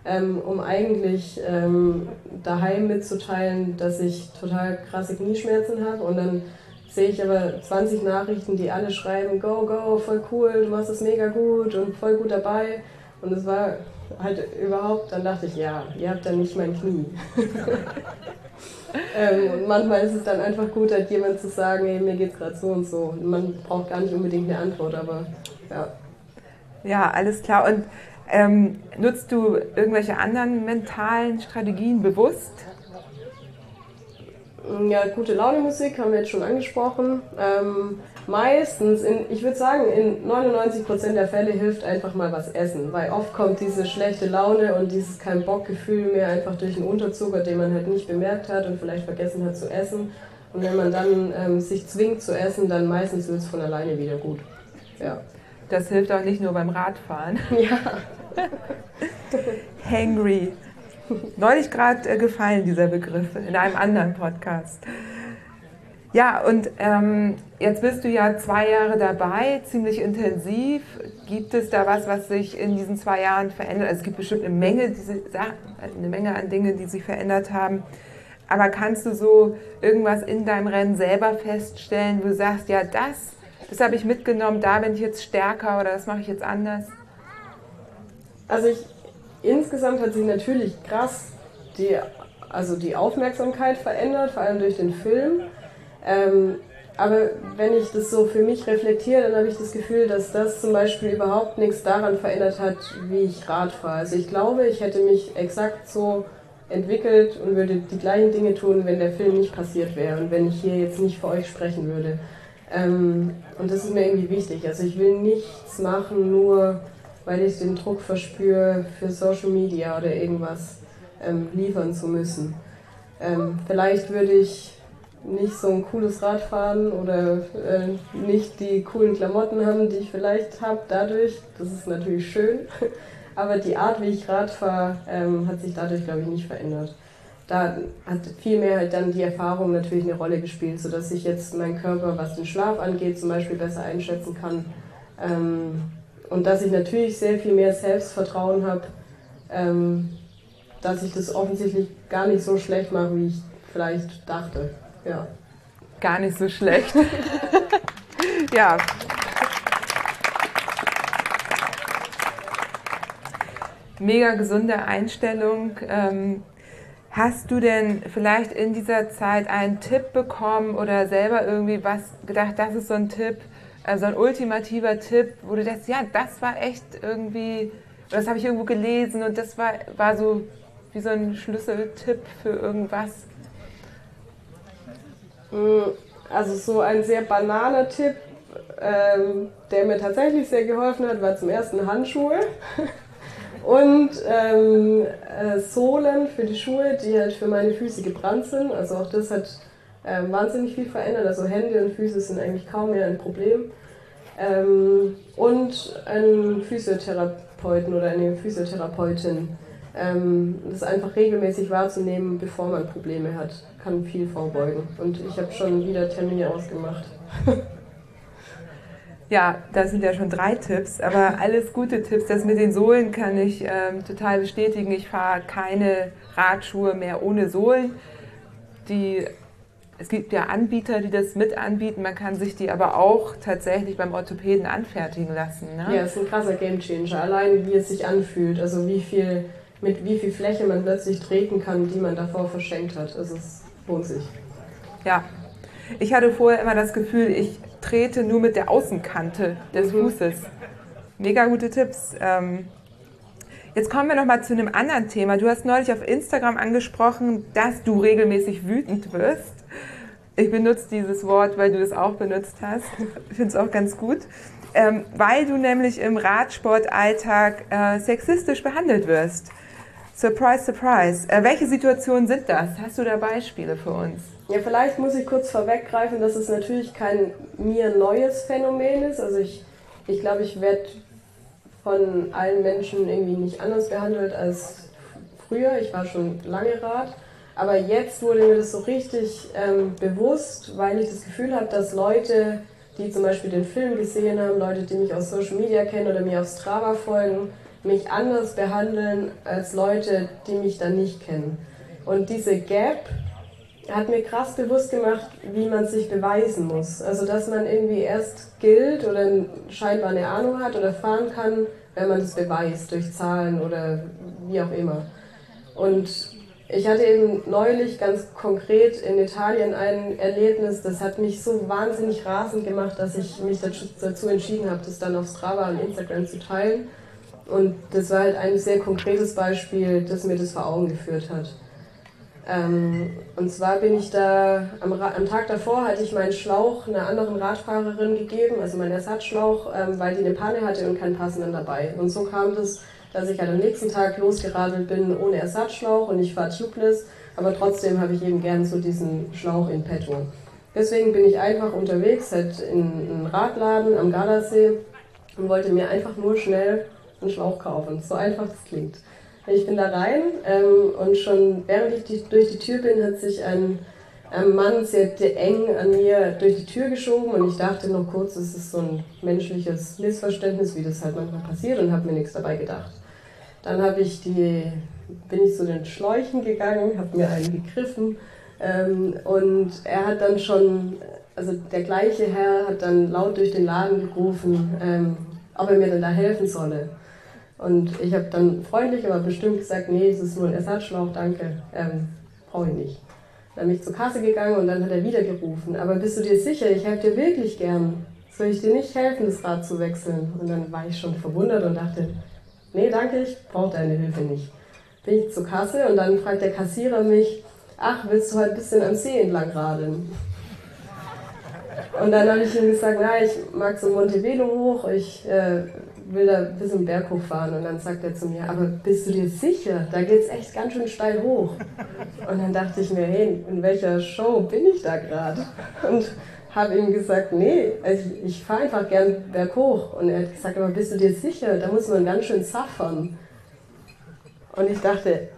ähm, um eigentlich ähm, daheim mitzuteilen, dass ich total krasse Knieschmerzen habe. Und dann sehe ich aber 20 Nachrichten, die alle schreiben, go, go, voll cool, du machst es mega gut und voll gut dabei. Und es war halt überhaupt, dann dachte ich, ja, ihr habt dann nicht mein Knie. ähm, und manchmal ist es dann einfach gut, halt jemand zu sagen, hey, mir geht's gerade so und so. Man braucht gar nicht unbedingt eine Antwort, aber ja. Ja, alles klar. Und ähm, nutzt du irgendwelche anderen mentalen Strategien bewusst? Ja, gute Laune Musik haben wir jetzt schon angesprochen. Ähm, meistens, in, ich würde sagen, in 99% der Fälle hilft einfach mal was essen, weil oft kommt diese schlechte Laune und dieses kein Bock-Gefühl mehr einfach durch einen Unterzucker, den man halt nicht bemerkt hat und vielleicht vergessen hat zu essen. Und wenn man dann ähm, sich zwingt zu essen, dann meistens wird es von alleine wieder gut. Ja. Das hilft auch nicht nur beim Radfahren. Ja. Hangry. Neulich gerade äh, gefallen dieser Begriff in einem anderen Podcast. Ja, und ähm, jetzt bist du ja zwei Jahre dabei, ziemlich intensiv. Gibt es da was, was sich in diesen zwei Jahren verändert? Also es gibt bestimmt eine Menge, diese, eine Menge an Dingen, die sich verändert haben. Aber kannst du so irgendwas in deinem Rennen selber feststellen, wo du sagst, ja, das, das habe ich mitgenommen, da bin ich jetzt stärker oder das mache ich jetzt anders? Also ich, insgesamt hat sich natürlich krass die, also die Aufmerksamkeit verändert, vor allem durch den Film. Ähm, aber wenn ich das so für mich reflektiere, dann habe ich das Gefühl, dass das zum Beispiel überhaupt nichts daran verändert hat, wie ich Rad fahre. Also ich glaube, ich hätte mich exakt so entwickelt und würde die gleichen Dinge tun, wenn der Film nicht passiert wäre und wenn ich hier jetzt nicht für euch sprechen würde. Ähm, und das ist mir irgendwie wichtig. Also ich will nichts machen, nur weil ich den Druck verspüre, für Social Media oder irgendwas ähm, liefern zu müssen. Ähm, vielleicht würde ich nicht so ein cooles Rad fahren oder äh, nicht die coolen Klamotten haben, die ich vielleicht habe dadurch. Das ist natürlich schön. Aber die Art, wie ich Rad fahre, ähm, hat sich dadurch, glaube ich, nicht verändert. Da hat vielmehr halt dann die Erfahrung natürlich eine Rolle gespielt, sodass ich jetzt meinen Körper, was den Schlaf angeht, zum Beispiel besser einschätzen kann. Ähm, und dass ich natürlich sehr viel mehr Selbstvertrauen habe, ähm, dass ich das offensichtlich gar nicht so schlecht mache, wie ich vielleicht dachte. Ja. Gar nicht so schlecht. ja. Mega gesunde Einstellung. Ähm, hast du denn vielleicht in dieser Zeit einen Tipp bekommen oder selber irgendwie was gedacht, das ist so ein Tipp, also ein ultimativer Tipp, wo du denkst, ja, das war echt irgendwie, das habe ich irgendwo gelesen und das war, war so wie so ein Schlüsseltipp für irgendwas? Mm, also so ein sehr bananer Tipp, ähm, der mir tatsächlich sehr geholfen hat, war zum ersten Handschuhe und ähm, äh, Sohlen für die Schuhe, die halt für meine Füße gebrannt sind. Also auch das hat äh, wahnsinnig viel verändert. Also Hände und Füße sind eigentlich kaum mehr ein Problem. Ähm, und einen Physiotherapeuten oder eine Physiotherapeutin. Ähm, das einfach regelmäßig wahrzunehmen, bevor man Probleme hat, kann viel vorbeugen. Und ich habe schon wieder Termine ausgemacht. Ja, das sind ja schon drei Tipps, aber alles gute Tipps. Das mit den Sohlen kann ich ähm, total bestätigen. Ich fahre keine Radschuhe mehr ohne Sohlen. Die es gibt ja Anbieter, die das mit anbieten. Man kann sich die aber auch tatsächlich beim Orthopäden anfertigen lassen. Ne? Ja, es ist ein krasser Gamechanger. Allein wie es sich anfühlt, also wie viel, mit wie viel Fläche man plötzlich treten kann, die man davor verschenkt hat. Also es lohnt sich. Ja. Ich hatte vorher immer das Gefühl, ich trete nur mit der Außenkante des mhm. Fußes. Mega gute Tipps. Ähm, Jetzt kommen wir noch mal zu einem anderen Thema. Du hast neulich auf Instagram angesprochen, dass du regelmäßig wütend wirst. Ich benutze dieses Wort, weil du es auch benutzt hast. Ich finde es auch ganz gut. Ähm, weil du nämlich im Radsportalltag äh, sexistisch behandelt wirst. Surprise, surprise. Äh, welche Situationen sind das? Hast du da Beispiele für uns? Ja, vielleicht muss ich kurz vorweggreifen, dass es natürlich kein mir neues Phänomen ist. Also ich, ich glaube, ich werde von allen Menschen irgendwie nicht anders behandelt als früher. Ich war schon lange Rad. Aber jetzt wurde mir das so richtig ähm, bewusst, weil ich das Gefühl habe, dass Leute, die zum Beispiel den Film gesehen haben, Leute, die mich aus Social Media kennen oder mir auf Strava folgen, mich anders behandeln als Leute, die mich dann nicht kennen. Und diese Gap hat mir krass bewusst gemacht, wie man sich beweisen muss. Also, dass man irgendwie erst gilt oder scheinbar eine Ahnung hat oder fahren kann, wenn man das beweist durch Zahlen oder wie auch immer. Und ich hatte eben neulich ganz konkret in Italien ein Erlebnis, das hat mich so wahnsinnig rasend gemacht, dass ich mich dazu entschieden habe, das dann auf Strava und Instagram zu teilen. Und das war halt ein sehr konkretes Beispiel, das mir das vor Augen geführt hat. Ähm, und zwar bin ich da, am, am, Tag davor hatte ich meinen Schlauch einer anderen Radfahrerin gegeben, also meinen Ersatzschlauch, ähm, weil die eine Panne hatte und keinen passenden dabei. Und so kam das, dass ich halt am nächsten Tag losgeradelt bin ohne Ersatzschlauch und ich fahre tubeless, aber trotzdem habe ich eben gern so diesen Schlauch in petto. Deswegen bin ich einfach unterwegs, halt in einen Radladen am Gardasee und wollte mir einfach nur schnell einen Schlauch kaufen. So einfach das klingt. Ich bin da rein ähm, und schon während ich die, durch die Tür bin, hat sich ein, ein Mann sehr eng an mir durch die Tür geschoben und ich dachte noch kurz, es ist so ein menschliches Missverständnis, wie das halt manchmal passiert und habe mir nichts dabei gedacht. Dann habe ich die, bin ich zu den Schläuchen gegangen, habe mir einen gegriffen ähm, und er hat dann schon, also der gleiche Herr hat dann laut durch den Laden gerufen, ähm, ob er mir denn da helfen solle. Und ich habe dann freundlich, aber bestimmt gesagt, nee, es ist nur ein Ersatzschlauch, danke, ähm, brauche ich nicht. Dann bin ich zur Kasse gegangen und dann hat er wieder gerufen. Aber bist du dir sicher, ich helfe dir wirklich gern. Soll ich dir nicht helfen, das Rad zu wechseln? Und dann war ich schon verwundert und dachte, nee, danke, ich brauche deine Hilfe nicht. Bin ich zur Kasse und dann fragt der Kassierer mich, ach, willst du heute ein bisschen am See entlang radeln? Und dann habe ich ihm gesagt, na, ich mag so Montevelo hoch, ich äh, will da bis zum Berg hochfahren. Und dann sagt er zu mir, aber bist du dir sicher? Da geht es echt ganz schön steil hoch. Und dann dachte ich mir, hey, in welcher Show bin ich da gerade? Und habe ihm gesagt, nee, also ich fahre einfach gern berghoch. Und er hat gesagt, aber bist du dir sicher? Da muss man ganz schön saffern. Und ich dachte,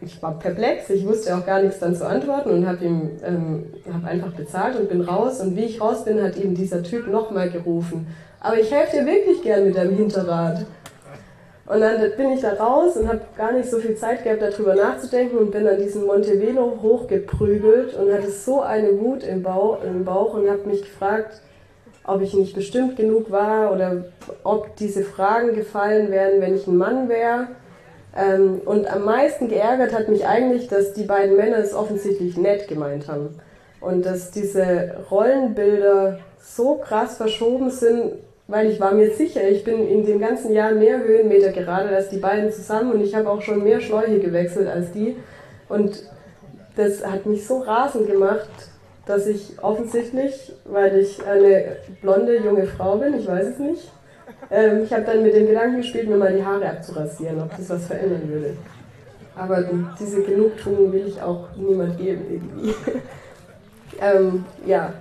ich war perplex, ich wusste auch gar nichts dann zu antworten und habe ähm, hab einfach bezahlt und bin raus. Und wie ich raus bin, hat eben dieser Typ nochmal gerufen. Aber ich helfe dir wirklich gern mit deinem Hinterrad. Und dann bin ich da raus und habe gar nicht so viel Zeit gehabt, darüber nachzudenken und bin an diesen Montevelo hochgeprügelt und hatte so eine Wut im Bauch, und habe mich gefragt, ob ich nicht bestimmt genug war oder ob diese Fragen gefallen wären, wenn ich ein Mann wäre ähm, und am meisten geärgert hat mich eigentlich, dass die beiden Männer es offensichtlich nett gemeint haben. Und dass diese Rollenbilder so krass verschoben sind, weil ich war mir sicher, ich bin in den ganzen Jahren mehr Höhenmeter geradelt als die beiden zusammen und ich habe auch schon mehr Schläuche gewechselt als die. Und das hat mich so rasend gemacht, dass ich offensichtlich, weil ich eine blonde junge Frau bin, ich weiß es nicht, ähm, ich habe dann mit dem Gedanken gespielt, mir mal die Haare abzurasieren, ob das was verändern würde. Aber diese Genugtuung will ich auch niemand geben irgendwie. ähm, ja,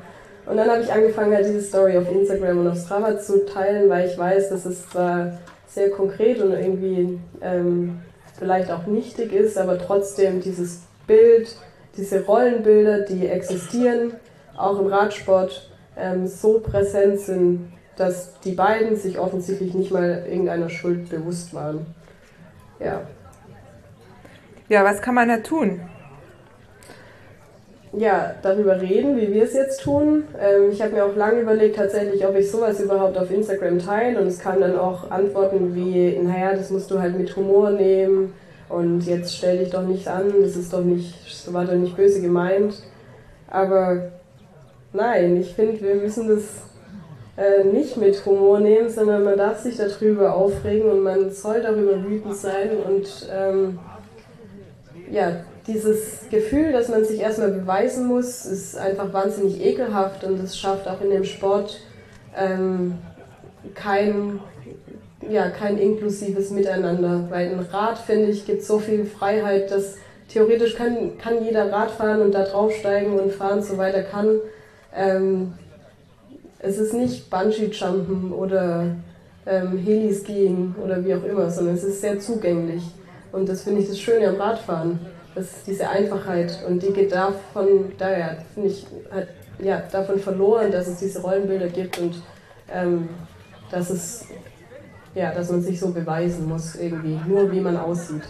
und dann habe ich angefangen, halt diese Story auf Instagram und auf Strava zu teilen, weil ich weiß, dass es zwar sehr konkret und irgendwie ähm, vielleicht auch nichtig ist, aber trotzdem dieses Bild, diese Rollenbilder, die existieren, auch im Radsport, ähm, so präsent sind, dass die beiden sich offensichtlich nicht mal irgendeiner Schuld bewusst waren. Ja. Ja, was kann man da tun? Ja, darüber reden, wie wir es jetzt tun. Ähm, ich habe mir auch lange überlegt, tatsächlich, ob ich sowas überhaupt auf Instagram teile. Und es kamen dann auch Antworten wie: Naja, das musst du halt mit Humor nehmen. Und jetzt stell dich doch nicht an, das ist doch nicht, so war doch nicht böse gemeint. Aber nein, ich finde, wir müssen das äh, nicht mit Humor nehmen, sondern man darf sich darüber aufregen und man soll darüber wütend sein und ähm, ja, dieses Gefühl, dass man sich erstmal beweisen muss, ist einfach wahnsinnig ekelhaft und es schafft auch in dem Sport ähm, kein, ja, kein inklusives Miteinander. Weil ein Rad, finde ich, gibt so viel Freiheit, dass theoretisch kann, kann jeder Rad fahren und da draufsteigen und fahren, soweit er kann. Ähm, es ist nicht Bungee-Jumpen oder ähm, Heli-Skiing oder wie auch immer, sondern es ist sehr zugänglich. Und das finde ich das Schöne am Radfahren. Das diese Einfachheit und die geht davon, daher finde hat, ja, davon verloren, dass es diese Rollenbilder gibt und ähm, dass es, ja, dass man sich so beweisen muss irgendwie, nur wie man aussieht.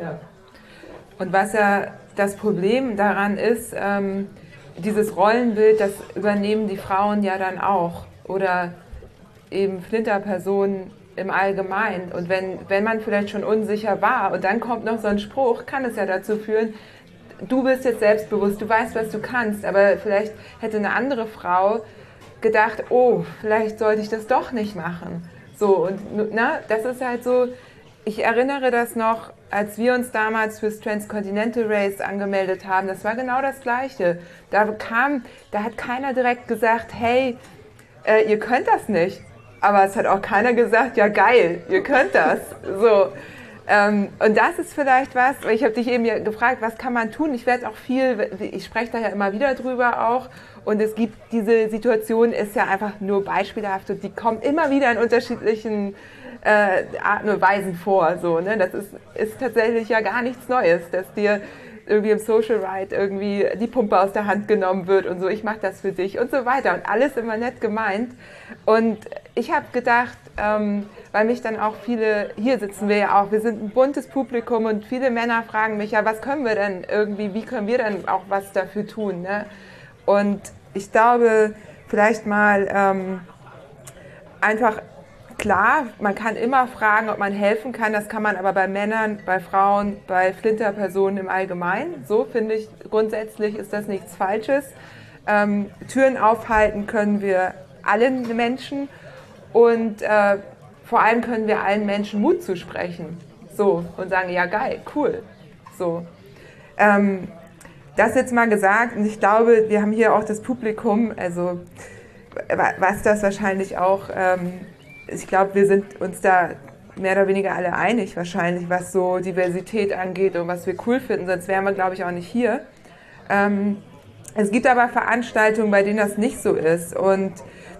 Ja. Und was ja das Problem daran ist, ähm, dieses Rollenbild, das übernehmen die Frauen ja dann auch. Oder eben Flinterpersonen im Allgemeinen. Und wenn, wenn man vielleicht schon unsicher war und dann kommt noch so ein Spruch, kann es ja dazu führen, du bist jetzt selbstbewusst, du weißt, was du kannst, aber vielleicht hätte eine andere Frau gedacht, oh, vielleicht sollte ich das doch nicht machen. So, und na, das ist halt so, ich erinnere das noch, als wir uns damals fürs Transcontinental Race angemeldet haben, das war genau das Gleiche. Da kam, da hat keiner direkt gesagt, hey, äh, ihr könnt das nicht. Aber es hat auch keiner gesagt, ja geil, ihr könnt das. So. Ähm, und das ist vielleicht was, weil ich habe dich eben ja gefragt, was kann man tun? Ich werde auch viel, ich spreche da ja immer wieder drüber auch. Und es gibt diese Situation, ist ja einfach nur beispielhaft und die kommt immer wieder in unterschiedlichen äh, Arten und Weisen vor. So, ne? Das ist, ist tatsächlich ja gar nichts Neues, dass dir irgendwie im Social Ride irgendwie die Pumpe aus der Hand genommen wird und so, ich mache das für dich und so weiter und alles immer nett gemeint. Und ich habe gedacht, ähm, weil mich dann auch viele, hier sitzen wir ja auch, wir sind ein buntes Publikum und viele Männer fragen mich ja, was können wir denn irgendwie, wie können wir denn auch was dafür tun? Ne? Und ich glaube, vielleicht mal ähm, einfach Klar, man kann immer fragen, ob man helfen kann. Das kann man aber bei Männern, bei Frauen, bei Flinterpersonen im Allgemeinen. So finde ich, grundsätzlich ist das nichts Falsches. Ähm, Türen aufhalten können wir allen Menschen und äh, vor allem können wir allen Menschen Mut zusprechen. So, und sagen, ja geil, cool. So. Ähm, das jetzt mal gesagt und ich glaube, wir haben hier auch das Publikum, also was das wahrscheinlich auch ähm, ich glaube, wir sind uns da mehr oder weniger alle einig wahrscheinlich, was so Diversität angeht und was wir cool finden, sonst wären wir, glaube ich, auch nicht hier. Ähm, es gibt aber Veranstaltungen, bei denen das nicht so ist. Und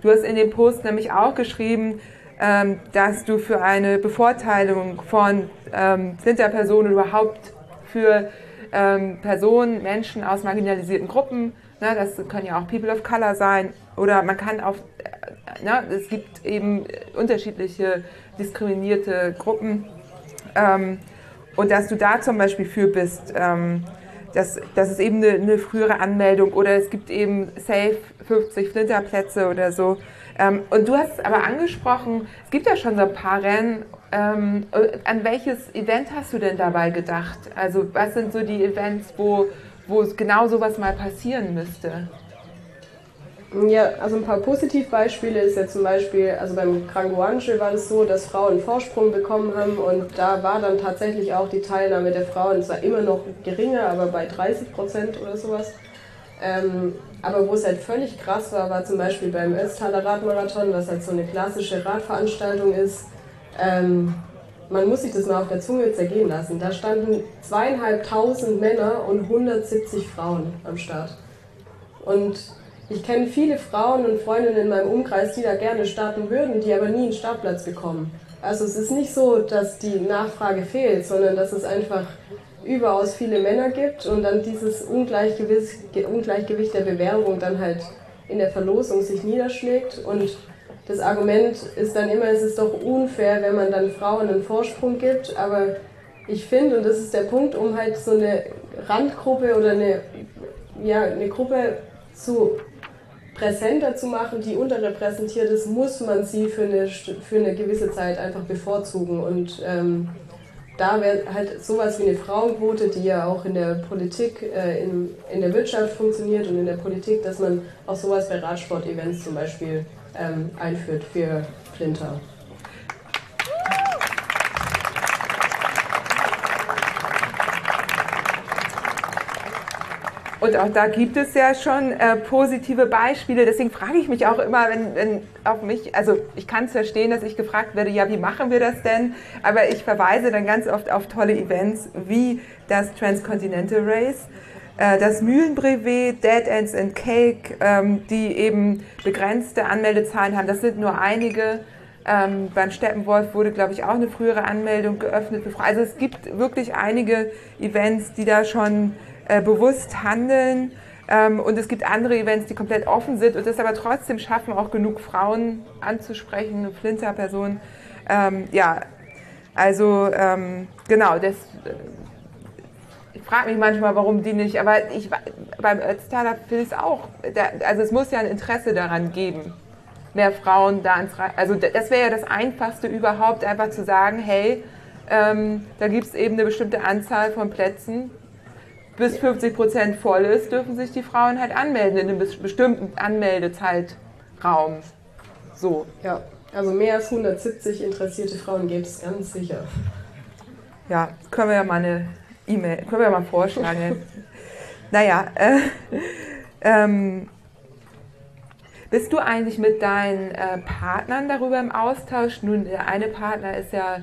du hast in dem Post nämlich auch geschrieben, ähm, dass du für eine Bevorteilung von ähm, Flinterpersonen überhaupt für ähm, Personen, Menschen aus marginalisierten Gruppen, ne, das können ja auch People of Color sein, oder man kann auf ne, es gibt eben unterschiedliche diskriminierte Gruppen. Ähm, und dass du da zum Beispiel für bist, ähm, dass, das ist eben eine, eine, frühere Anmeldung oder es gibt eben safe 50 Flinterplätze oder so. Ähm, und du hast aber angesprochen, es gibt ja schon so ein paar Rennen. Ähm, an welches Event hast du denn dabei gedacht? Also was sind so die Events, wo, wo genau sowas mal passieren müsste? Ja, also ein paar Positivbeispiele ist ja zum Beispiel, also beim Kranguanche war es so, dass Frauen Vorsprung bekommen haben und da war dann tatsächlich auch die Teilnahme der Frauen zwar immer noch geringer, aber bei 30 Prozent oder sowas. Ähm, aber wo es halt völlig krass war, war zum Beispiel beim Ötztaler Radmarathon, was halt so eine klassische Radveranstaltung ist. Ähm, man muss sich das mal auf der Zunge zergehen lassen. Da standen zweieinhalbtausend Männer und 170 Frauen am Start. Und ich kenne viele Frauen und Freundinnen in meinem Umkreis, die da gerne starten würden, die aber nie einen Startplatz bekommen. Also es ist nicht so, dass die Nachfrage fehlt, sondern dass es einfach überaus viele Männer gibt und dann dieses Ungleichgewicht, der Bewerbung dann halt in der Verlosung sich niederschlägt. Und das Argument ist dann immer, es ist doch unfair, wenn man dann Frauen einen Vorsprung gibt. Aber ich finde, und das ist der Punkt, um halt so eine Randgruppe oder eine, ja, eine Gruppe zu präsenter zu machen, die unterrepräsentiert ist, muss man sie für eine, für eine gewisse Zeit einfach bevorzugen. Und ähm, da wäre halt sowas wie eine Frauenquote, die ja auch in der Politik, äh, in, in der Wirtschaft funktioniert und in der Politik, dass man auch sowas bei Radsport-Events zum Beispiel ähm, einführt für Flinter. Und auch da gibt es ja schon äh, positive Beispiele. Deswegen frage ich mich auch immer, wenn, wenn auf mich, also ich kann es verstehen, dass ich gefragt werde, ja, wie machen wir das denn? Aber ich verweise dann ganz oft auf tolle Events wie das Transcontinental Race, äh, das Mühlenbrevet, Dead Ends and Cake, ähm, die eben begrenzte Anmeldezahlen haben. Das sind nur einige. Ähm, beim Steppenwolf wurde, glaube ich, auch eine frühere Anmeldung geöffnet. Also es gibt wirklich einige Events, die da schon äh, bewusst handeln. Ähm, und es gibt andere Events, die komplett offen sind und es aber trotzdem schaffen, auch genug Frauen anzusprechen, Flinter-Personen. Ähm, ja, also ähm, genau, das, äh, ich frage mich manchmal, warum die nicht, aber ich, beim Ötztaler finde ich es auch, da, also es muss ja ein Interesse daran geben, mehr Frauen da ins Also das wäre ja das Einfachste überhaupt, einfach zu sagen, hey, ähm, da gibt es eben eine bestimmte Anzahl von Plätzen bis 50 Prozent voll ist, dürfen sich die Frauen halt anmelden in einem bestimmten Anmeldezeitraum. So. Ja, also mehr als 170 interessierte Frauen gibt es ganz sicher. Ja, können wir ja mal eine E-Mail, können wir ja mal vorschlagen. naja, äh, ähm, bist du eigentlich mit deinen äh, Partnern darüber im Austausch? Nun, der eine Partner ist ja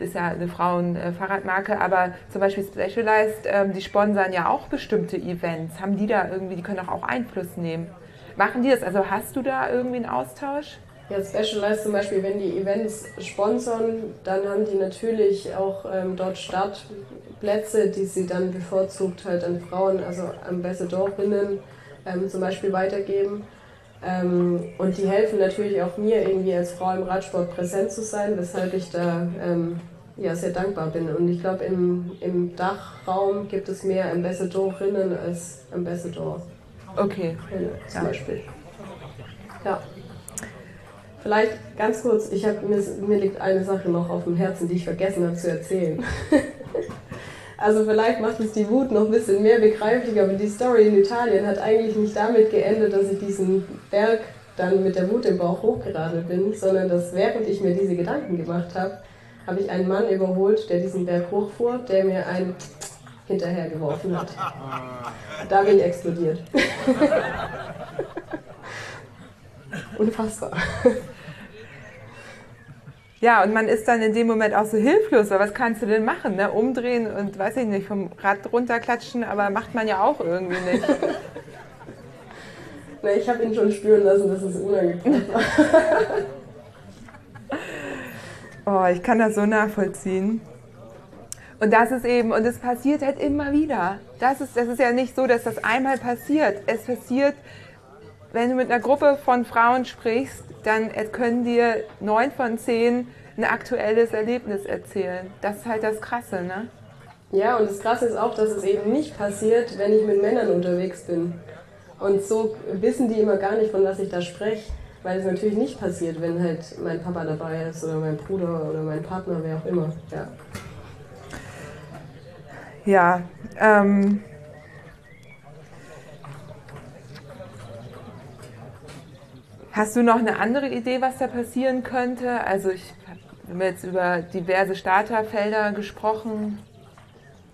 ist ja eine Frauen-Fahrradmarke, aber zum Beispiel Specialized, ähm, die sponsern ja auch bestimmte Events. Haben die da irgendwie, die können doch auch Einfluss nehmen. Machen die das? Also hast du da irgendwie einen Austausch? Ja, Specialized zum Beispiel, wenn die Events sponsern, dann haben die natürlich auch ähm, dort Startplätze, die sie dann bevorzugt halt an Frauen, also Ambassadorinnen ähm, zum Beispiel weitergeben. Ähm, und die helfen natürlich auch mir, irgendwie als Frau im Radsport präsent zu sein, weshalb ich da ähm, ja, sehr dankbar bin. Und ich glaube, im, im Dachraum gibt es mehr Ambassadorinnen als Ambassador. Okay. Zum ja. Beispiel. Ja. Vielleicht ganz kurz, ich hab, mir, mir liegt eine Sache noch auf dem Herzen, die ich vergessen habe zu erzählen. Also vielleicht macht es die Wut noch ein bisschen mehr begreiflich, aber die Story in Italien hat eigentlich nicht damit geendet, dass ich diesen Berg dann mit der Wut im Bauch hochgeradelt bin, sondern dass während ich mir diese Gedanken gemacht habe, habe ich einen Mann überholt, der diesen Berg hochfuhr, der mir ein hinterhergeworfen hat. Da bin ich explodiert. Unfassbar. Ja, und man ist dann in dem Moment auch so hilflos, weil was kannst du denn machen? Ne? Umdrehen und weiß ich nicht, vom Rad runterklatschen, aber macht man ja auch irgendwie nicht. Na, ich habe ihn schon spüren lassen, dass es unangenehm war. oh, ich kann das so nachvollziehen. Und das ist eben, und es passiert halt immer wieder. Das ist, das ist ja nicht so, dass das einmal passiert. Es passiert, wenn du mit einer Gruppe von Frauen sprichst, dann können dir neun von zehn ein aktuelles Erlebnis erzählen. Das ist halt das Krasse, ne? Ja, und das Krasse ist auch, dass es eben nicht passiert, wenn ich mit Männern unterwegs bin. Und so wissen die immer gar nicht, von was ich da spreche, weil es natürlich nicht passiert, wenn halt mein Papa dabei ist oder mein Bruder oder mein Partner, wer auch immer. Ja. Ja, ähm, Hast du noch eine andere Idee, was da passieren könnte? Also ich habe jetzt über diverse Starterfelder gesprochen.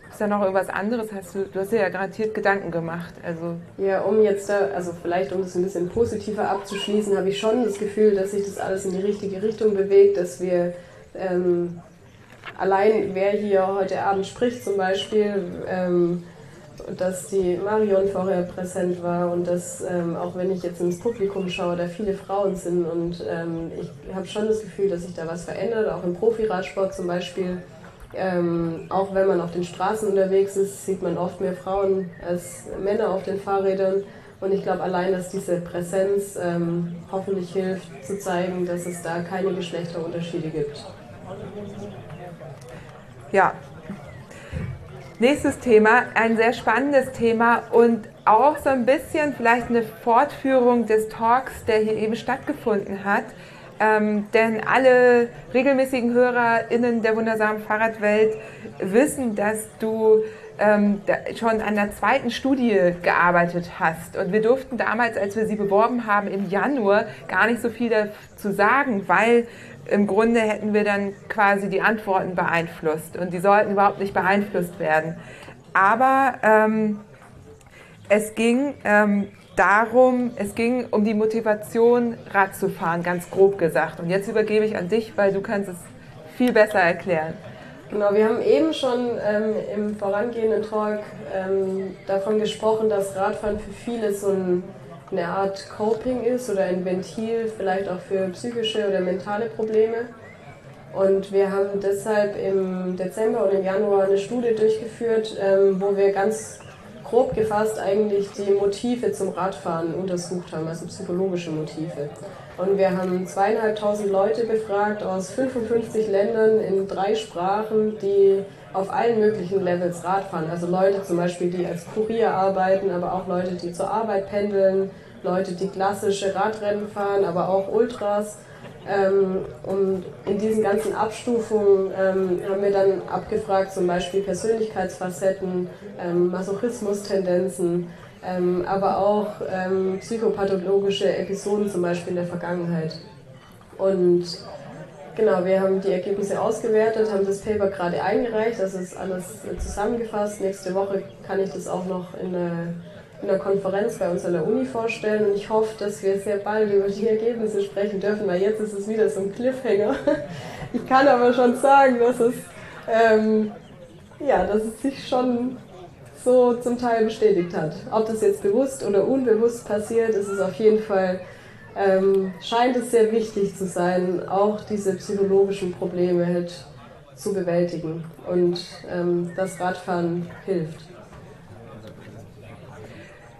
Ist da noch irgendwas anderes? Hast du, du hast dir ja garantiert Gedanken gemacht. Also ja, um jetzt da, also vielleicht um das ein bisschen positiver abzuschließen, habe ich schon das Gefühl, dass sich das alles in die richtige Richtung bewegt, dass wir ähm, allein wer hier heute Abend spricht zum Beispiel, ähm, dass die Marion vorher präsent war und dass, ähm, auch wenn ich jetzt ins Publikum schaue, da viele Frauen sind und ähm, ich habe schon das Gefühl, dass sich da was verändert, auch im Profiradsport zum Beispiel. Ähm, auch wenn man auf den Straßen unterwegs ist, sieht man oft mehr Frauen als Männer auf den Fahrrädern. Und ich glaube allein, dass diese Präsenz ähm, hoffentlich hilft, zu zeigen, dass es da keine Geschlechterunterschiede gibt. Ja, Nächstes Thema, ein sehr spannendes Thema und auch so ein bisschen vielleicht eine Fortführung des Talks, der hier eben stattgefunden hat. Ähm, denn alle regelmäßigen HörerInnen der wundersamen Fahrradwelt wissen, dass du ähm, schon an der zweiten Studie gearbeitet hast. Und wir durften damals, als wir sie beworben haben, im Januar gar nicht so viel dazu sagen, weil im Grunde hätten wir dann quasi die Antworten beeinflusst und die sollten überhaupt nicht beeinflusst werden. Aber ähm, es ging ähm, darum, es ging um die Motivation, Rad zu fahren, ganz grob gesagt. Und jetzt übergebe ich an dich, weil du kannst es viel besser erklären. Genau, wir haben eben schon ähm, im vorangehenden Talk ähm, davon gesprochen, dass Radfahren für viele so ein eine Art Coping ist oder ein Ventil vielleicht auch für psychische oder mentale Probleme. Und wir haben deshalb im Dezember und im Januar eine Studie durchgeführt, ähm, wo wir ganz grob gefasst eigentlich die Motive zum Radfahren untersucht haben, also psychologische Motive. Und wir haben zweieinhalbtausend Leute befragt aus 55 Ländern in drei Sprachen, die auf allen möglichen Levels Radfahren. Also Leute zum Beispiel, die als Kurier arbeiten, aber auch Leute, die zur Arbeit pendeln, Leute, die klassische Radrennen fahren, aber auch Ultras. Ähm, und in diesen ganzen Abstufungen ähm, haben wir dann abgefragt, zum Beispiel Persönlichkeitsfacetten, ähm, Masochismus-Tendenzen, ähm, aber auch ähm, psychopathologische Episoden, zum Beispiel in der Vergangenheit. Und Genau, wir haben die Ergebnisse ausgewertet, haben das Paper gerade eingereicht, das ist alles zusammengefasst. Nächste Woche kann ich das auch noch in der, in der Konferenz bei uns an der Uni vorstellen und ich hoffe, dass wir sehr bald über die Ergebnisse sprechen dürfen, weil jetzt ist es wieder so ein Cliffhanger. Ich kann aber schon sagen, dass es, ähm, ja, dass es sich schon so zum Teil bestätigt hat. Ob das jetzt bewusst oder unbewusst passiert, ist es auf jeden Fall ähm, scheint es sehr wichtig zu sein, auch diese psychologischen Probleme halt zu bewältigen. Und ähm, das Radfahren hilft.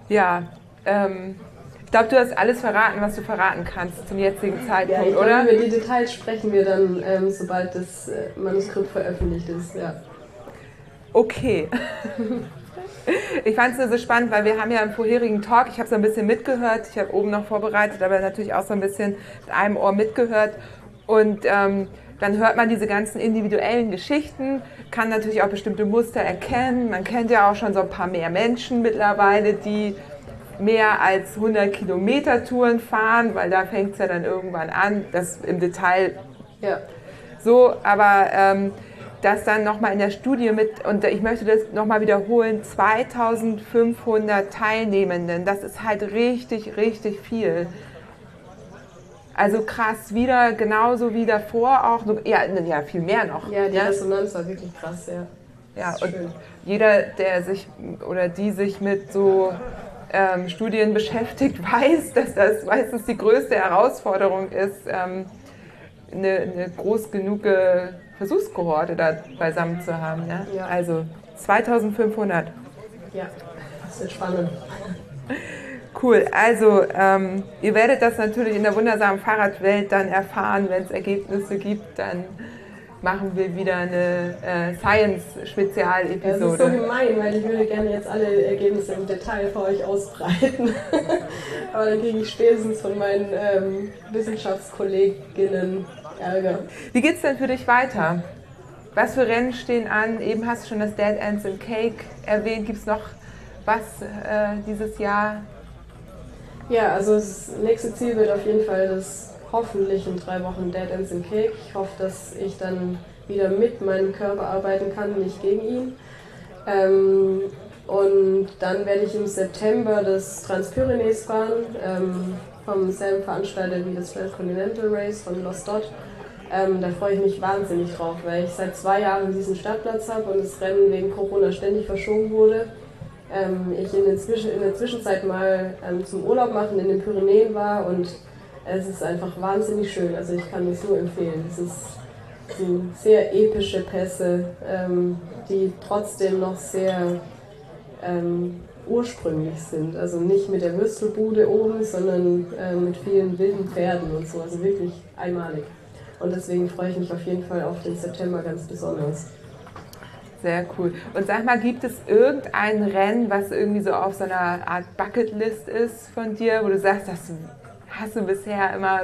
Ja, ähm, ich glaube, du hast alles verraten, was du verraten kannst zum jetzigen Zeitpunkt, ja, ich oder? Über die Details sprechen wir dann, ähm, sobald das äh, Manuskript veröffentlicht ist. Ja. Okay. Ich fand es nur so spannend, weil wir haben ja im vorherigen Talk, ich habe so ein bisschen mitgehört, ich habe oben noch vorbereitet, aber natürlich auch so ein bisschen mit einem Ohr mitgehört. Und ähm, dann hört man diese ganzen individuellen Geschichten, kann natürlich auch bestimmte Muster erkennen. Man kennt ja auch schon so ein paar mehr Menschen mittlerweile, die mehr als 100 Kilometer Touren fahren, weil da fängt es ja dann irgendwann an, das im Detail ja. so, aber ähm, das dann nochmal in der Studie mit, und ich möchte das nochmal wiederholen, 2500 Teilnehmenden, das ist halt richtig, richtig viel. Also krass, wieder genauso wie davor auch, ja, ja viel mehr noch. Ja, die ja. Resonanz war wirklich krass, ja. Ja, und schön. jeder, der sich oder die sich mit so ähm, Studien beschäftigt, weiß, dass das meistens die größte Herausforderung ist, ähm, eine, eine groß genug Versuchskohorte da beisammen zu haben. Ne? Ja. Also 2500. Ja, das wird spannend. Cool, also ähm, ihr werdet das natürlich in der wundersamen Fahrradwelt dann erfahren, wenn es Ergebnisse gibt, dann machen wir wieder eine äh, Science-Spezialepisode. Das ist so gemein, weil ich würde gerne jetzt alle Ergebnisse im Detail für euch ausbreiten. Aber dann kriege ich spätestens von meinen ähm, Wissenschaftskolleginnen Ärger. Wie geht es denn für dich weiter? Was für Rennen stehen an? Eben hast du schon das Dead Ends and Cake erwähnt. Gibt es noch was äh, dieses Jahr? Ja, also das nächste Ziel wird auf jeden Fall das hoffentlich in drei Wochen Dead Ends and Cake. Ich hoffe, dass ich dann wieder mit meinem Körper arbeiten kann, nicht gegen ihn. Ähm, und dann werde ich im September das Transpyrenees fahren. Ähm, vom selben Veranstalter wie das Transcontinental Race von Lost Dot. Ähm, da freue ich mich wahnsinnig drauf, weil ich seit zwei Jahren diesen Startplatz habe und das Rennen wegen Corona ständig verschoben wurde. Ähm, ich in, inzwischen, in der Zwischenzeit mal ähm, zum Urlaub machen in den Pyrenäen war und es ist einfach wahnsinnig schön. Also ich kann es nur empfehlen. Es ist, sind sehr epische Pässe, ähm, die trotzdem noch sehr ähm, ursprünglich sind. Also nicht mit der Würstelbude oben, sondern äh, mit vielen wilden Pferden und so. Also wirklich einmalig. Und deswegen freue ich mich auf jeden Fall auf den September ganz besonders. Sehr cool. Und sag mal, gibt es irgendein Rennen, was irgendwie so auf so einer Art Bucketlist ist von dir, wo du sagst, das hast du bisher immer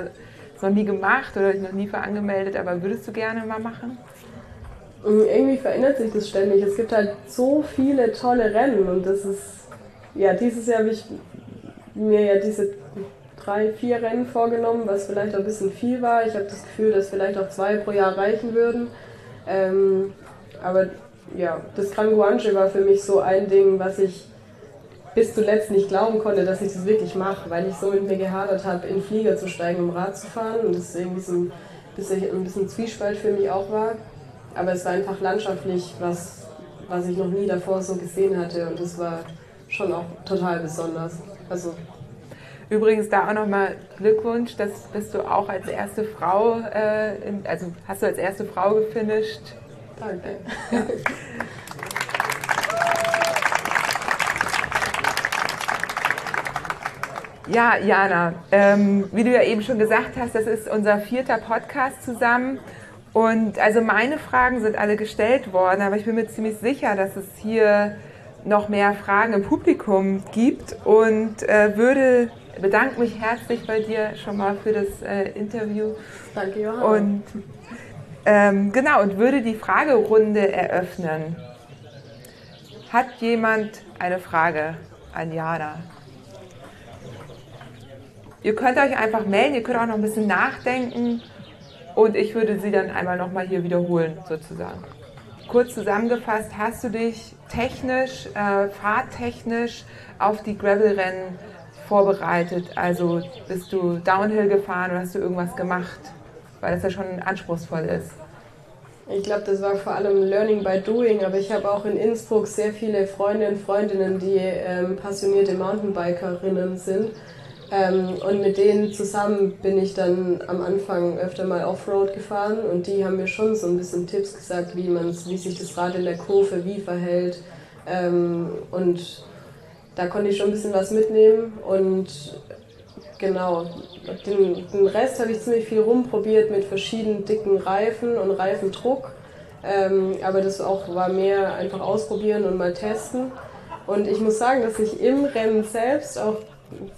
noch nie gemacht oder dich noch nie für angemeldet, aber würdest du gerne mal machen? Irgendwie verändert sich das ständig. Es gibt halt so viele tolle Rennen und das ist ja, dieses Jahr habe ich mir ja diese drei, vier Rennen vorgenommen, was vielleicht ein bisschen viel war. Ich habe das Gefühl, dass vielleicht auch zwei pro Jahr reichen würden. Ähm, aber ja, das Gran Guanche war für mich so ein Ding, was ich bis zuletzt nicht glauben konnte, dass ich das wirklich mache, weil ich so mit mir gehadert habe, in Flieger zu steigen, um Rad zu fahren und das irgendwie so ein bisschen, ein bisschen Zwiespalt für mich auch war. Aber es war einfach landschaftlich was, was ich noch nie davor so gesehen hatte und es war schon auch total besonders. Also Übrigens da auch nochmal Glückwunsch, das bist du auch als erste Frau, äh, in, also hast du als erste Frau gefinisht. Danke. Ja. Ja, Jana, ähm, wie du ja eben schon gesagt hast, das ist unser vierter Podcast zusammen. Und also meine Fragen sind alle gestellt worden, aber ich bin mir ziemlich sicher, dass es hier noch mehr Fragen im Publikum gibt und äh, würde bedanke mich herzlich bei dir schon mal für das äh, Interview. Danke, Johanna. Und ähm, genau, und würde die Fragerunde eröffnen. Hat jemand eine Frage an Jana? Ihr könnt euch einfach melden, ihr könnt auch noch ein bisschen nachdenken und ich würde sie dann einmal nochmal hier wiederholen, sozusagen. Kurz zusammengefasst, hast du dich technisch, äh, fahrtechnisch auf die Gravel-Rennen vorbereitet? Also bist du Downhill gefahren oder hast du irgendwas gemacht? Weil das ja schon anspruchsvoll ist. Ich glaube, das war vor allem Learning by Doing, aber ich habe auch in Innsbruck sehr viele Freunde und Freundinnen, die ähm, passionierte Mountainbikerinnen sind. Ähm, und mit denen zusammen bin ich dann am Anfang öfter mal Offroad gefahren und die haben mir schon so ein bisschen Tipps gesagt, wie, wie sich das Rad in der Kurve wie verhält. Ähm, und da konnte ich schon ein bisschen was mitnehmen und genau, den, den Rest habe ich ziemlich viel rumprobiert mit verschiedenen dicken Reifen und Reifendruck. Ähm, aber das auch war mehr einfach ausprobieren und mal testen. Und ich muss sagen, dass ich im Rennen selbst auch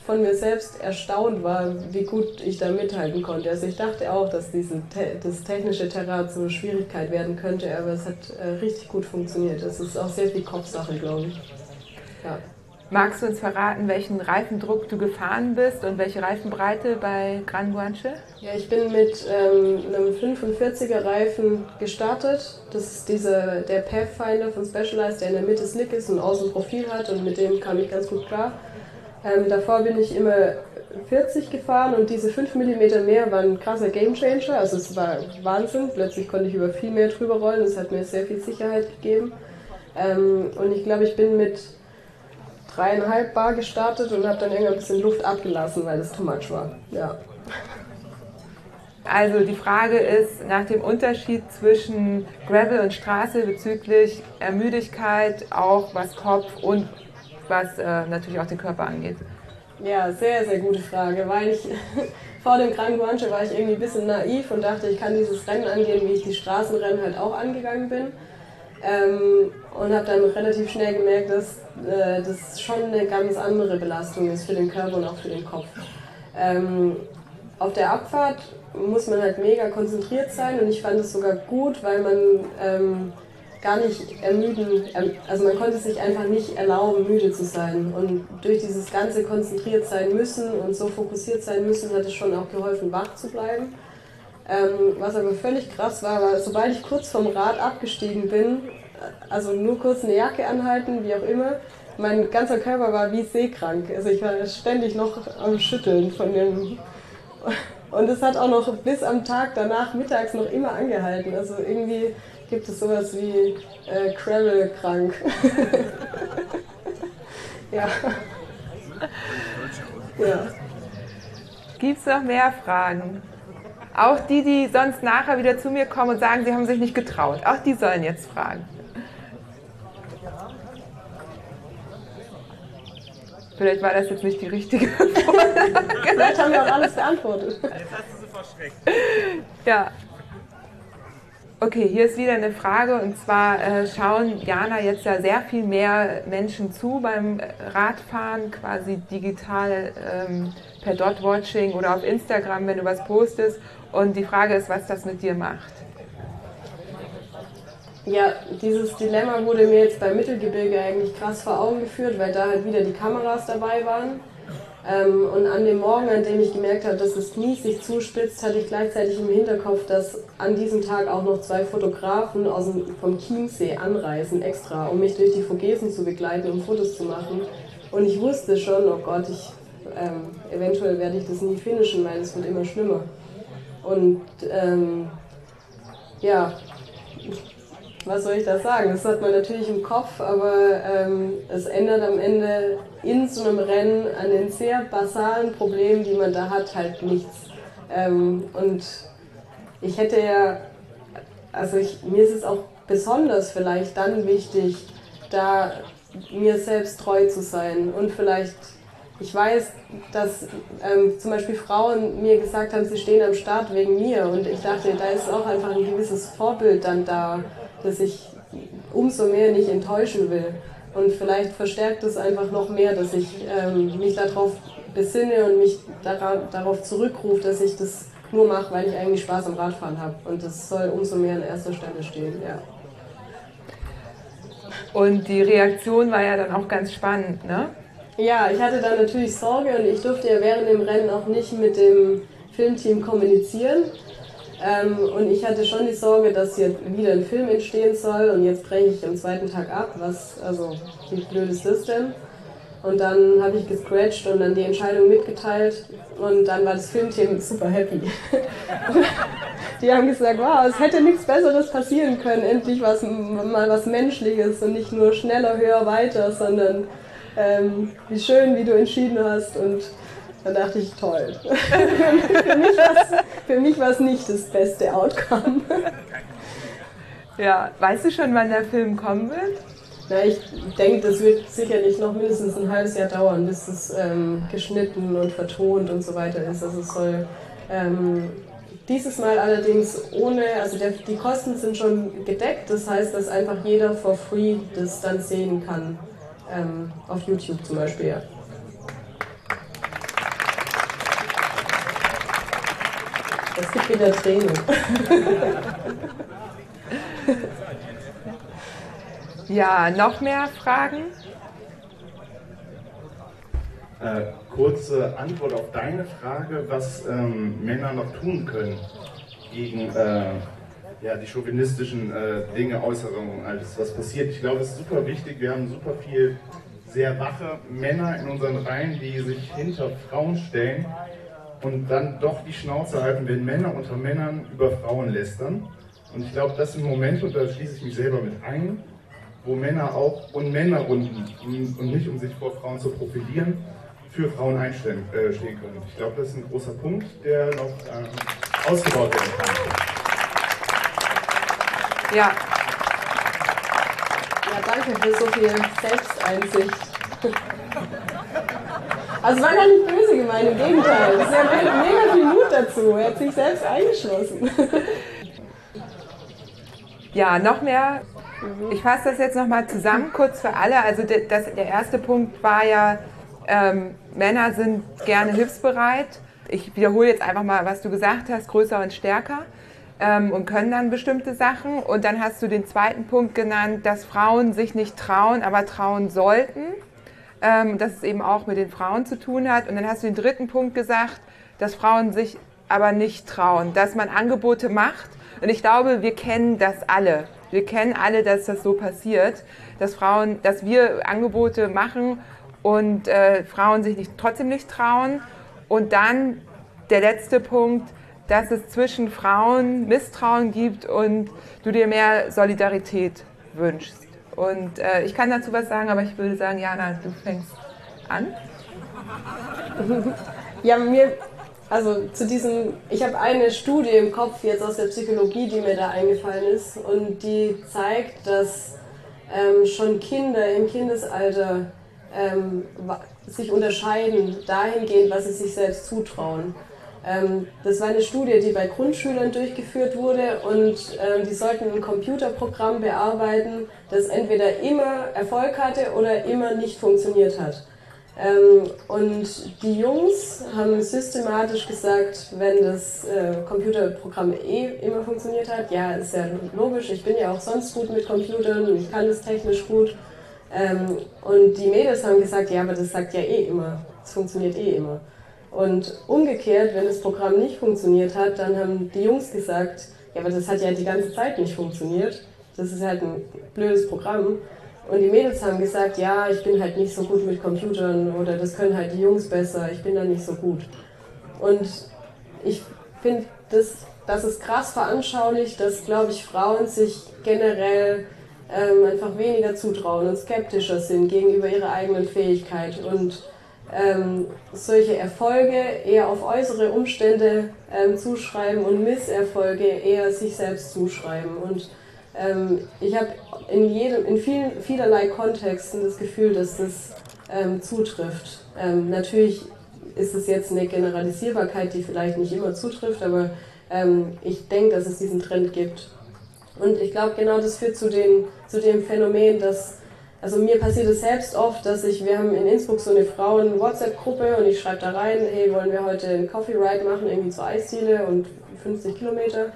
von mir selbst erstaunt war, wie gut ich da mithalten konnte. Also ich dachte auch, dass diese, das technische Terrain so eine Schwierigkeit werden könnte, aber es hat äh, richtig gut funktioniert. Es ist auch sehr viel Kopfsache, glaube ich. Ja. Magst du uns verraten, welchen Reifendruck du gefahren bist und welche Reifenbreite bei Gran Guanche? Ja, ich bin mit ähm, einem 45er Reifen gestartet. Das ist diese, der Pathfinder von Specialized, der in der Mitte slick ist und außen Profil hat und mit dem kam ich ganz gut klar. Ähm, davor bin ich immer 40 gefahren und diese 5 mm mehr waren ein krasser Gamechanger. Also es war Wahnsinn. Plötzlich konnte ich über viel mehr drüber rollen. Das hat mir sehr viel Sicherheit gegeben. Ähm, und ich glaube, ich bin mit dreieinhalb Bar gestartet und habe dann irgendwann ein bisschen Luft abgelassen, weil es too much war. Ja. Also die Frage ist nach dem Unterschied zwischen Gravel und Straße bezüglich Ermüdigkeit, auch was Kopf und was äh, natürlich auch den Körper angeht? Ja, sehr, sehr gute Frage, weil ich vor dem Gran Guanche war ich irgendwie ein bisschen naiv und dachte, ich kann dieses Rennen angehen, wie ich die Straßenrennen halt auch angegangen bin. Ähm, und habe dann relativ schnell gemerkt, dass äh, das schon eine ganz andere Belastung ist für den Körper und auch für den Kopf. Ähm, auf der Abfahrt muss man halt mega konzentriert sein und ich fand es sogar gut, weil man ähm, gar nicht ermüden, ähm, also man konnte sich einfach nicht erlauben, müde zu sein. Und durch dieses ganze konzentriert sein müssen und so fokussiert sein müssen, hat es schon auch geholfen, wach zu bleiben. Ähm, was aber völlig krass war, war, sobald ich kurz vom Rad abgestiegen bin, also nur kurz eine Jacke anhalten, wie auch immer, mein ganzer Körper war wie seekrank. Also ich war ständig noch am Schütteln von dem. Und es hat auch noch bis am Tag danach mittags noch immer angehalten. Also irgendwie gibt es sowas wie äh, Krabble-krank. ja. ja. Gibt es noch mehr Fragen? Auch die, die sonst nachher wieder zu mir kommen und sagen, sie haben sich nicht getraut. Auch die sollen jetzt fragen. Vielleicht war das jetzt nicht die richtige Frage. Vielleicht haben wir auch alles beantwortet. Jetzt hast du sie verschreckt. Ja, Okay, hier ist wieder eine Frage und zwar äh, schauen Jana jetzt ja sehr viel mehr Menschen zu beim Radfahren, quasi digital ähm, per Dot-Watching oder auf Instagram, wenn du was postest. Und die Frage ist, was das mit dir macht. Ja, dieses Dilemma wurde mir jetzt beim Mittelgebirge eigentlich krass vor Augen geführt, weil da halt wieder die Kameras dabei waren. Ähm, und an dem Morgen, an dem ich gemerkt habe, dass das Knie sich zuspitzt, hatte ich gleichzeitig im Hinterkopf, dass an diesem Tag auch noch zwei Fotografen aus dem, vom Chiemsee anreisen, extra, um mich durch die Vogesen zu begleiten, um Fotos zu machen. Und ich wusste schon, oh Gott, ich, ähm, eventuell werde ich das nie finishen, weil es wird immer schlimmer. Und ähm, ja, was soll ich da sagen? Das hat man natürlich im Kopf, aber ähm, es ändert am Ende in so einem Rennen an den sehr basalen Problemen, die man da hat, halt nichts. Ähm, und ich hätte ja, also ich, mir ist es auch besonders vielleicht dann wichtig, da mir selbst treu zu sein und vielleicht ich weiß, dass ähm, zum Beispiel Frauen mir gesagt haben, sie stehen am Start wegen mir und ich dachte, da ist auch einfach ein gewisses Vorbild dann da, dass ich umso mehr nicht enttäuschen will. Und vielleicht verstärkt es einfach noch mehr, dass ich ähm, mich darauf besinne und mich dara darauf zurückrufe, dass ich das nur mache, weil ich eigentlich Spaß am Radfahren habe. Und das soll umso mehr an erster Stelle stehen. Ja. Und die Reaktion war ja dann auch ganz spannend, ne? Ja, ich hatte da natürlich Sorge und ich durfte ja während dem Rennen auch nicht mit dem Filmteam kommunizieren. Ähm, und ich hatte schon die Sorge, dass hier wieder ein Film entstehen soll und jetzt breche ich am zweiten Tag ab. Was, also, wie blöd ist das denn? Und dann habe ich gescratcht und dann die Entscheidung mitgeteilt und dann war das Filmteam super happy. die haben gesagt, wow, es hätte nichts Besseres passieren können. Endlich was, mal was Menschliches und nicht nur schneller, höher, weiter, sondern ähm, wie schön, wie du entschieden hast. Und dann dachte ich, toll. für mich war es nicht das beste Outcome. ja, weißt du schon, wann der Film kommen wird? Na, ich denke, das wird sicherlich noch mindestens ein halbes Jahr dauern, bis es ähm, geschnitten und vertont und so weiter ist. Also es soll ähm, dieses Mal allerdings ohne, also der, die Kosten sind schon gedeckt, das heißt, dass einfach jeder for free das dann sehen kann. Ähm, auf YouTube zum Beispiel, ja. Es gibt wieder Tränen. ja, noch mehr Fragen? Äh, kurze Antwort auf deine Frage, was ähm, Männer noch tun können gegen äh, ja, die chauvinistischen äh, Dinge, Äußerungen, alles was passiert. Ich glaube, es ist super wichtig. Wir haben super viel sehr wache Männer in unseren Reihen, die sich hinter Frauen stellen und dann doch die Schnauze halten, wenn Männer unter Männern über Frauen lästern. Und ich glaube, das sind Momente, und da schließe ich mich selber mit ein, wo Männer auch und Männer unten und nicht um sich vor Frauen zu profilieren, für Frauen einstehen äh, können. Ich glaube, das ist ein großer Punkt, der noch äh, ausgebaut werden kann. Ja. Ja, danke für so viel Selbsteinsicht. Also es war gar nicht böse gemeint, im Gegenteil. Es ist ja mega viel Mut dazu. Er hat sich selbst eingeschlossen. Ja, noch mehr. Ich fasse das jetzt nochmal zusammen, kurz für alle. Also das, der erste Punkt war ja, ähm, Männer sind gerne hilfsbereit. Ich wiederhole jetzt einfach mal, was du gesagt hast, größer und stärker ähm, und können dann bestimmte Sachen. Und dann hast du den zweiten Punkt genannt, dass Frauen sich nicht trauen, aber trauen sollten ähm, dass es eben auch mit den Frauen zu tun hat. Und dann hast du den dritten Punkt gesagt, dass Frauen sich aber nicht trauen, dass man Angebote macht. Und ich glaube, wir kennen das alle. Wir kennen alle, dass das so passiert, dass Frauen, dass wir Angebote machen und äh, Frauen sich nicht, trotzdem nicht trauen. Und dann der letzte Punkt, dass es zwischen Frauen Misstrauen gibt und du dir mehr Solidarität wünschst. Und äh, ich kann dazu was sagen, aber ich würde sagen, Jana, du fängst an. Ja, mir, also zu diesem, ich habe eine Studie im Kopf jetzt aus der Psychologie, die mir da eingefallen ist und die zeigt, dass ähm, schon Kinder im Kindesalter ähm, sich unterscheiden dahingehend, was sie sich selbst zutrauen. Ähm, das war eine Studie, die bei Grundschülern durchgeführt wurde und ähm, die sollten ein Computerprogramm bearbeiten, das entweder immer Erfolg hatte oder immer nicht funktioniert hat. Ähm, und die Jungs haben systematisch gesagt, wenn das äh, Computerprogramm eh immer funktioniert hat, ja, ist ja logisch, ich bin ja auch sonst gut mit Computern ich kann es technisch gut. und die Mädels haben gesagt, ja, aber das sagt ja eh immer, es funktioniert eh immer. Und umgekehrt, wenn das Programm nicht funktioniert hat, dann haben die Jungs gesagt, ja, aber das hat ja die ganze Zeit nicht funktioniert. Das ist halt ein blödes Programm. Und die Mädels haben gesagt, ja, ich bin halt nicht so gut mit Computern oder das können halt die Jungs besser, ich bin da nicht so gut. Und ich finde, das, das ist krass veranschaulicht, dass, glaube ich, Frauen sich generell ähm, einfach weniger zutrauen und skeptischer sind gegenüber ihrer eigenen Fähigkeit. Und ähm, solche Erfolge eher auf äußere Umstände ähm, zuschreiben und Misserfolge eher sich selbst zuschreiben. Und ähm, ich habe in, jedem, in vielen, vielerlei Kontexten das Gefühl, dass das ähm, zutrifft. Ähm, natürlich ist es jetzt eine Generalisierbarkeit, die vielleicht nicht immer zutrifft, aber ähm, ich denke, dass es diesen Trend gibt. Und ich glaube, genau das führt zu, den, zu dem Phänomen, dass also mir passiert es selbst oft, dass ich, wir haben in Innsbruck so eine Frauen-WhatsApp-Gruppe und ich schreibe da rein, hey, wollen wir heute einen Coffee Ride machen, irgendwie zur Eisziele und 50 Kilometer.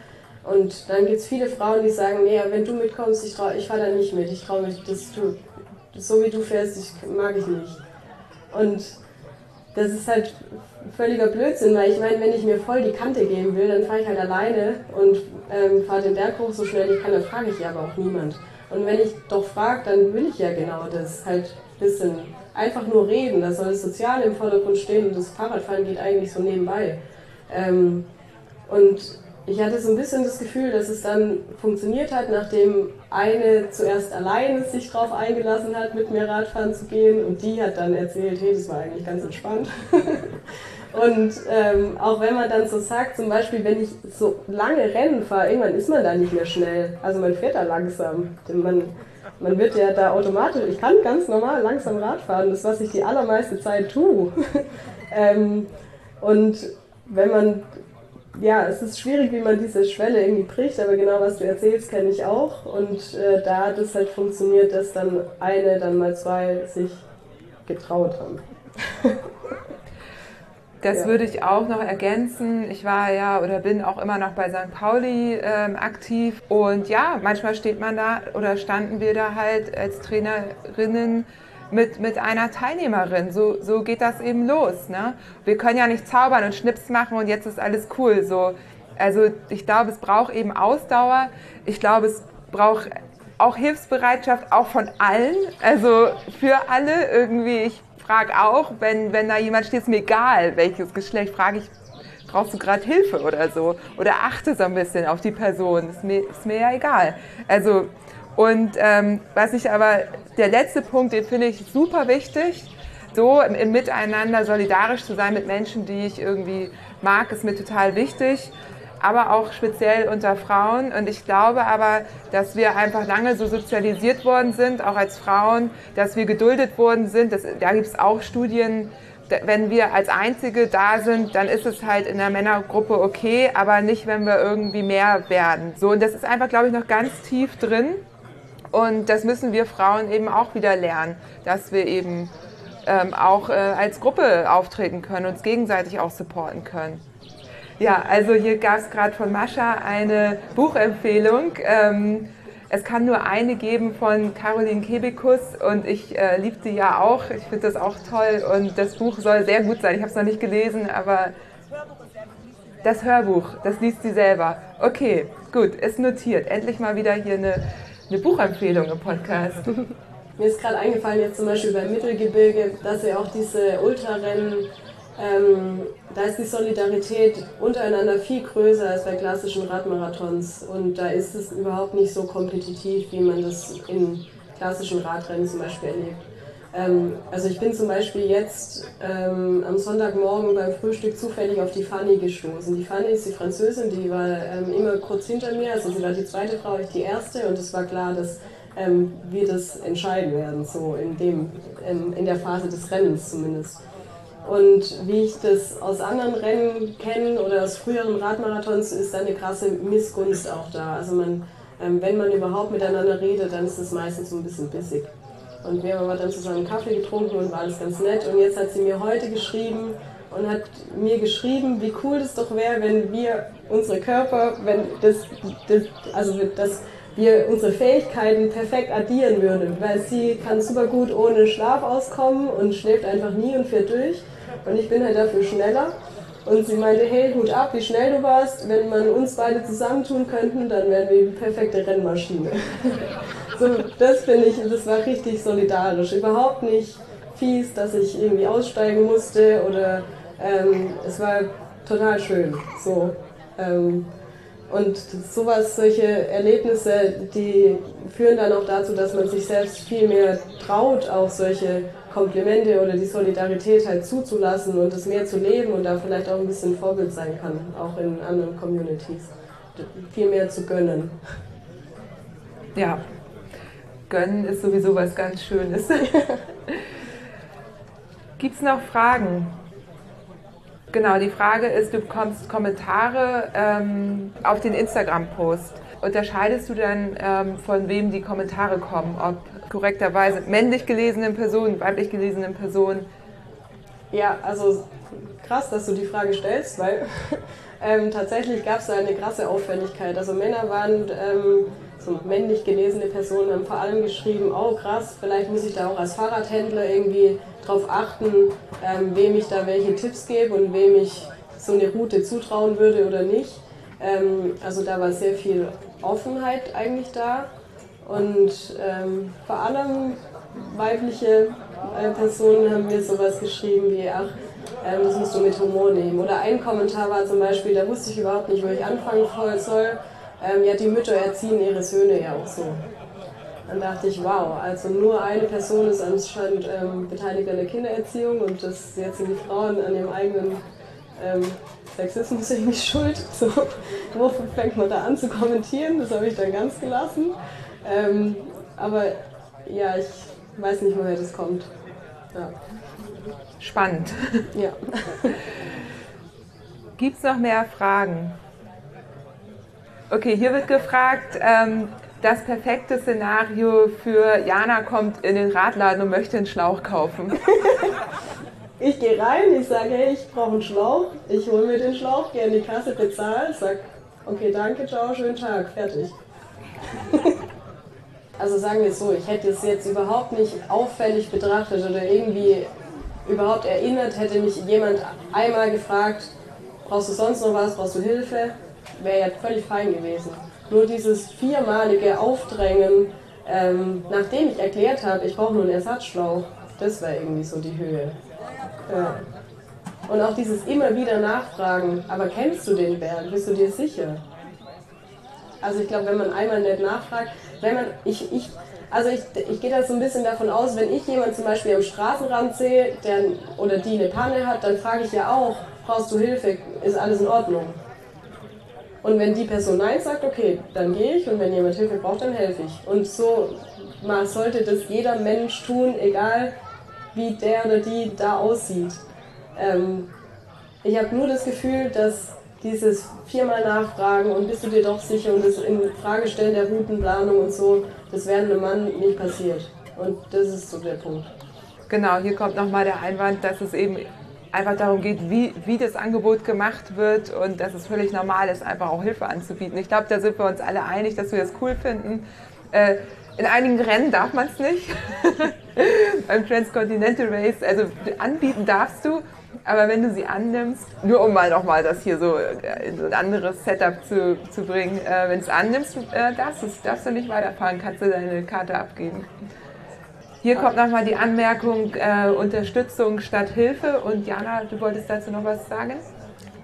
Und dann gibt es viele Frauen, die sagen, nee, wenn du mitkommst, ich, ich fahre da nicht mit, ich traue mich, dass du, so wie du fährst, ich, mag ich nicht. Und das ist halt völliger Blödsinn, weil ich meine, wenn ich mir voll die Kante geben will, dann fahre ich halt alleine und ähm, fahre den Berg hoch so schnell ich kann, dann frage ich ja aber auch niemand. Und wenn ich doch frage, dann will ich ja genau das, halt bisschen einfach nur reden, da soll das Soziale im Vordergrund stehen und das Fahrradfahren geht eigentlich so nebenbei. Ähm, und ich hatte so ein bisschen das Gefühl, dass es dann funktioniert hat, nachdem eine zuerst alleine sich darauf eingelassen hat, mit mir Radfahren zu gehen und die hat dann erzählt, hey, das war eigentlich ganz entspannt. und ähm, auch wenn man dann so sagt, zum Beispiel, wenn ich so lange Rennen fahre, irgendwann ist man da nicht mehr schnell. Also man fährt da langsam. Man, man wird ja da automatisch, ich kann ganz normal langsam Rad fahren, das was ich die allermeiste Zeit tue. ähm, und wenn man ja, es ist schwierig, wie man diese Schwelle irgendwie bricht, aber genau was du erzählst, kenne ich auch. Und äh, da hat es halt funktioniert, dass dann eine, dann mal zwei sich getraut haben. Das ja. würde ich auch noch ergänzen. Ich war ja oder bin auch immer noch bei St. Pauli ähm, aktiv. Und ja, manchmal steht man da oder standen wir da halt als Trainerinnen mit, mit einer Teilnehmerin. So, so geht das eben los. Ne? Wir können ja nicht zaubern und Schnips machen und jetzt ist alles cool. So, also ich glaube, es braucht eben Ausdauer. Ich glaube, es braucht auch Hilfsbereitschaft, auch von allen. Also für alle irgendwie. Ich frage auch, wenn, wenn da jemand steht, ist mir egal, welches Geschlecht, frage ich, brauchst du gerade Hilfe oder so? Oder achte so ein bisschen auf die Person. Ist mir, ist mir ja egal. Also und ähm, was ich aber, der letzte Punkt, den finde ich super wichtig, so im, im, Miteinander solidarisch zu sein mit Menschen, die ich irgendwie mag, ist mir total wichtig, aber auch speziell unter Frauen. Und ich glaube aber, dass wir einfach lange so sozialisiert worden sind, auch als Frauen, dass wir geduldet worden sind. Das, da gibt es auch Studien, wenn wir als Einzige da sind, dann ist es halt in der Männergruppe okay, aber nicht, wenn wir irgendwie mehr werden. So, und das ist einfach, glaube ich, noch ganz tief drin. Und das müssen wir Frauen eben auch wieder lernen, dass wir eben ähm, auch äh, als Gruppe auftreten können, uns gegenseitig auch supporten können. Ja, also hier gab es gerade von Mascha eine Buchempfehlung. Ähm, es kann nur eine geben von Caroline Kebekus und ich äh, liebe die ja auch. Ich finde das auch toll und das Buch soll sehr gut sein. Ich habe es noch nicht gelesen, aber das Hörbuch, das liest sie selber. Okay, gut, ist notiert. Endlich mal wieder hier eine eine Buchempfehlung im Podcast. Mir ist gerade eingefallen, jetzt zum Beispiel beim Mittelgebirge, dass ja auch diese Ultrarennen, ähm, da ist die Solidarität untereinander viel größer als bei klassischen Radmarathons. Und da ist es überhaupt nicht so kompetitiv, wie man das in klassischen Radrennen zum Beispiel erlebt. Ähm, also ich bin zum Beispiel jetzt ähm, am Sonntagmorgen beim Frühstück zufällig auf die Fanny gestoßen. Die Fanny ist die Französin, die war ähm, immer kurz hinter mir, also sie war die zweite Frau, ich die erste und es war klar, dass ähm, wir das entscheiden werden, so in, dem, in, in der Phase des Rennens zumindest. Und wie ich das aus anderen Rennen kenne oder aus früheren Radmarathons, ist da eine krasse Missgunst auch da. Also man, ähm, wenn man überhaupt miteinander redet, dann ist es meistens so ein bisschen bissig. Und wir haben aber dann zusammen Kaffee getrunken und war alles ganz nett. Und jetzt hat sie mir heute geschrieben und hat mir geschrieben, wie cool es doch wäre, wenn wir unsere Körper, wenn das, das also dass wir unsere Fähigkeiten perfekt addieren würden. Weil sie kann super gut ohne Schlaf auskommen und schläft einfach nie und fährt durch. Und ich bin halt dafür schneller. Und sie meinte, hey, Hut ab, wie schnell du warst. Wenn man uns beide zusammentun könnten, dann wären wir die perfekte Rennmaschine. so, das finde ich, das war richtig solidarisch. Überhaupt nicht fies, dass ich irgendwie aussteigen musste oder ähm, es war total schön. So, ähm, und sowas, solche Erlebnisse, die führen dann auch dazu, dass man sich selbst viel mehr traut, auch solche Komplimente oder die Solidarität halt zuzulassen und das mehr zu leben und da vielleicht auch ein bisschen Vorbild sein kann, auch in anderen Communities. Viel mehr zu gönnen. Ja, gönnen ist sowieso was ganz Schönes. Gibt es noch Fragen? Genau, die Frage ist, du bekommst Kommentare ähm, auf den Instagram-Post. Unterscheidest du dann, ähm, von wem die Kommentare kommen? Ob korrekterweise männlich gelesenen Personen, weiblich gelesenen Personen? Ja, also krass, dass du die Frage stellst, weil ähm, tatsächlich gab es da eine krasse Auffälligkeit. Also Männer waren ähm, so männlich gelesene Personen haben vor allem geschrieben, oh krass, vielleicht muss ich da auch als Fahrradhändler irgendwie drauf achten, ähm, wem ich da welche Tipps gebe und wem ich so eine Route zutrauen würde oder nicht. Ähm, also da war sehr viel Offenheit eigentlich da und ähm, vor allem weibliche äh, Personen haben mir sowas geschrieben wie, ach, ähm, das musst du mit Humor nehmen. Oder ein Kommentar war zum Beispiel, da wusste ich überhaupt nicht, wo ich anfangen soll. Ähm, ja, die Mütter erziehen ihre Söhne ja auch so. Dann dachte ich, wow, also nur eine Person ist anscheinend ähm, beteiligt an der Kindererziehung und das jetzt sind die Frauen an ihrem eigenen ähm, Sexismus irgendwie schuld. So, wofür fängt man da an zu kommentieren? Das habe ich dann ganz gelassen. Ähm, aber ja, ich weiß nicht, woher das kommt. Ja. Spannend. Ja. Gibt es noch mehr Fragen? Okay, hier wird gefragt, ähm, das perfekte Szenario für Jana kommt in den Radladen und möchte einen Schlauch kaufen. Ich gehe rein, ich sage, hey, ich brauche einen Schlauch, ich hole mir den Schlauch, gehe in die Kasse, bezahle, sage, okay, danke, ciao, schönen Tag, fertig. Also sagen wir es so, ich hätte es jetzt überhaupt nicht auffällig betrachtet oder irgendwie überhaupt erinnert, hätte mich jemand einmal gefragt, brauchst du sonst noch was, brauchst du Hilfe, wäre ja völlig fein gewesen. Nur dieses viermalige Aufdrängen, ähm, nachdem ich erklärt habe, ich brauche nur einen Ersatzschlauch, das war irgendwie so die Höhe. Ja. Und auch dieses immer wieder Nachfragen, aber kennst du den Berg? Bist du dir sicher? Also ich glaube, wenn man einmal nicht nachfragt, wenn man, ich, ich, also ich, ich gehe da so ein bisschen davon aus, wenn ich jemanden zum Beispiel am Straßenrand sehe, der oder die eine Panne hat, dann frage ich ja auch, brauchst du Hilfe, ist alles in Ordnung? Und wenn die Person Nein sagt, okay, dann gehe ich und wenn jemand Hilfe braucht, dann helfe ich. Und so man sollte das jeder Mensch tun, egal wie der oder die da aussieht. Ähm, ich habe nur das Gefühl, dass dieses viermal nachfragen und bist du dir doch sicher und das in Frage stellen der Routenplanung und so, das wäre einem Mann nicht passiert. Und das ist so der Punkt. Genau, hier kommt nochmal der Einwand, dass es eben einfach darum geht, wie, wie das Angebot gemacht wird und dass es völlig normal ist, einfach auch Hilfe anzubieten. Ich glaube, da sind wir uns alle einig, dass wir das cool finden. Äh, in einigen Rennen darf man es nicht. Beim Transcontinental Race, also anbieten darfst du, aber wenn du sie annimmst, nur um mal nochmal das hier so äh, in so ein anderes Setup zu, zu bringen, äh, wenn du es annimmst, äh, darfst, darfst du nicht weiterfahren, kannst du deine Karte abgeben. Hier kommt nochmal die Anmerkung äh, Unterstützung statt Hilfe. Und Jana, du wolltest dazu noch was sagen?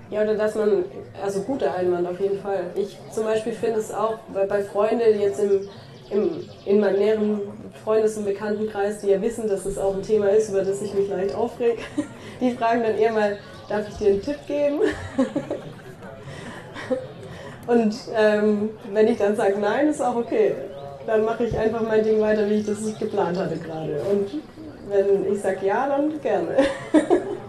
Ja, oder dass man, also guter Einwand auf jeden Fall. Ich zum Beispiel finde es auch bei, bei Freunden, die jetzt im, im, in meinem näheren Freundes- und Bekanntenkreis, die ja wissen, dass es auch ein Thema ist, über das ich mich leicht aufrege, die fragen dann eher mal, darf ich dir einen Tipp geben? und ähm, wenn ich dann sage nein, ist auch okay dann mache ich einfach mein Ding weiter, wie ich das geplant hatte gerade. Und wenn ich sage ja, dann gerne.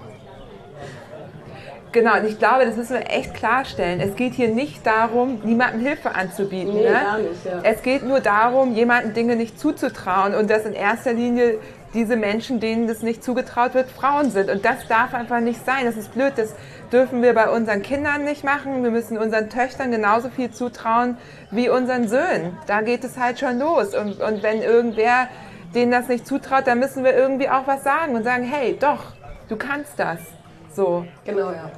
Genau, und ich glaube, das müssen wir echt klarstellen. Es geht hier nicht darum, niemandem Hilfe anzubieten. Nee, ne? gar nicht, ja. Es geht nur darum, jemandem Dinge nicht zuzutrauen und dass in erster Linie diese Menschen, denen das nicht zugetraut wird, Frauen sind. Und das darf einfach nicht sein. Das ist blöd. Das dürfen wir bei unseren Kindern nicht machen. Wir müssen unseren Töchtern genauso viel zutrauen wie unseren Söhnen. Da geht es halt schon los. Und, und wenn irgendwer denen das nicht zutraut, dann müssen wir irgendwie auch was sagen und sagen, hey, doch, du kannst das. So. Genau, ja.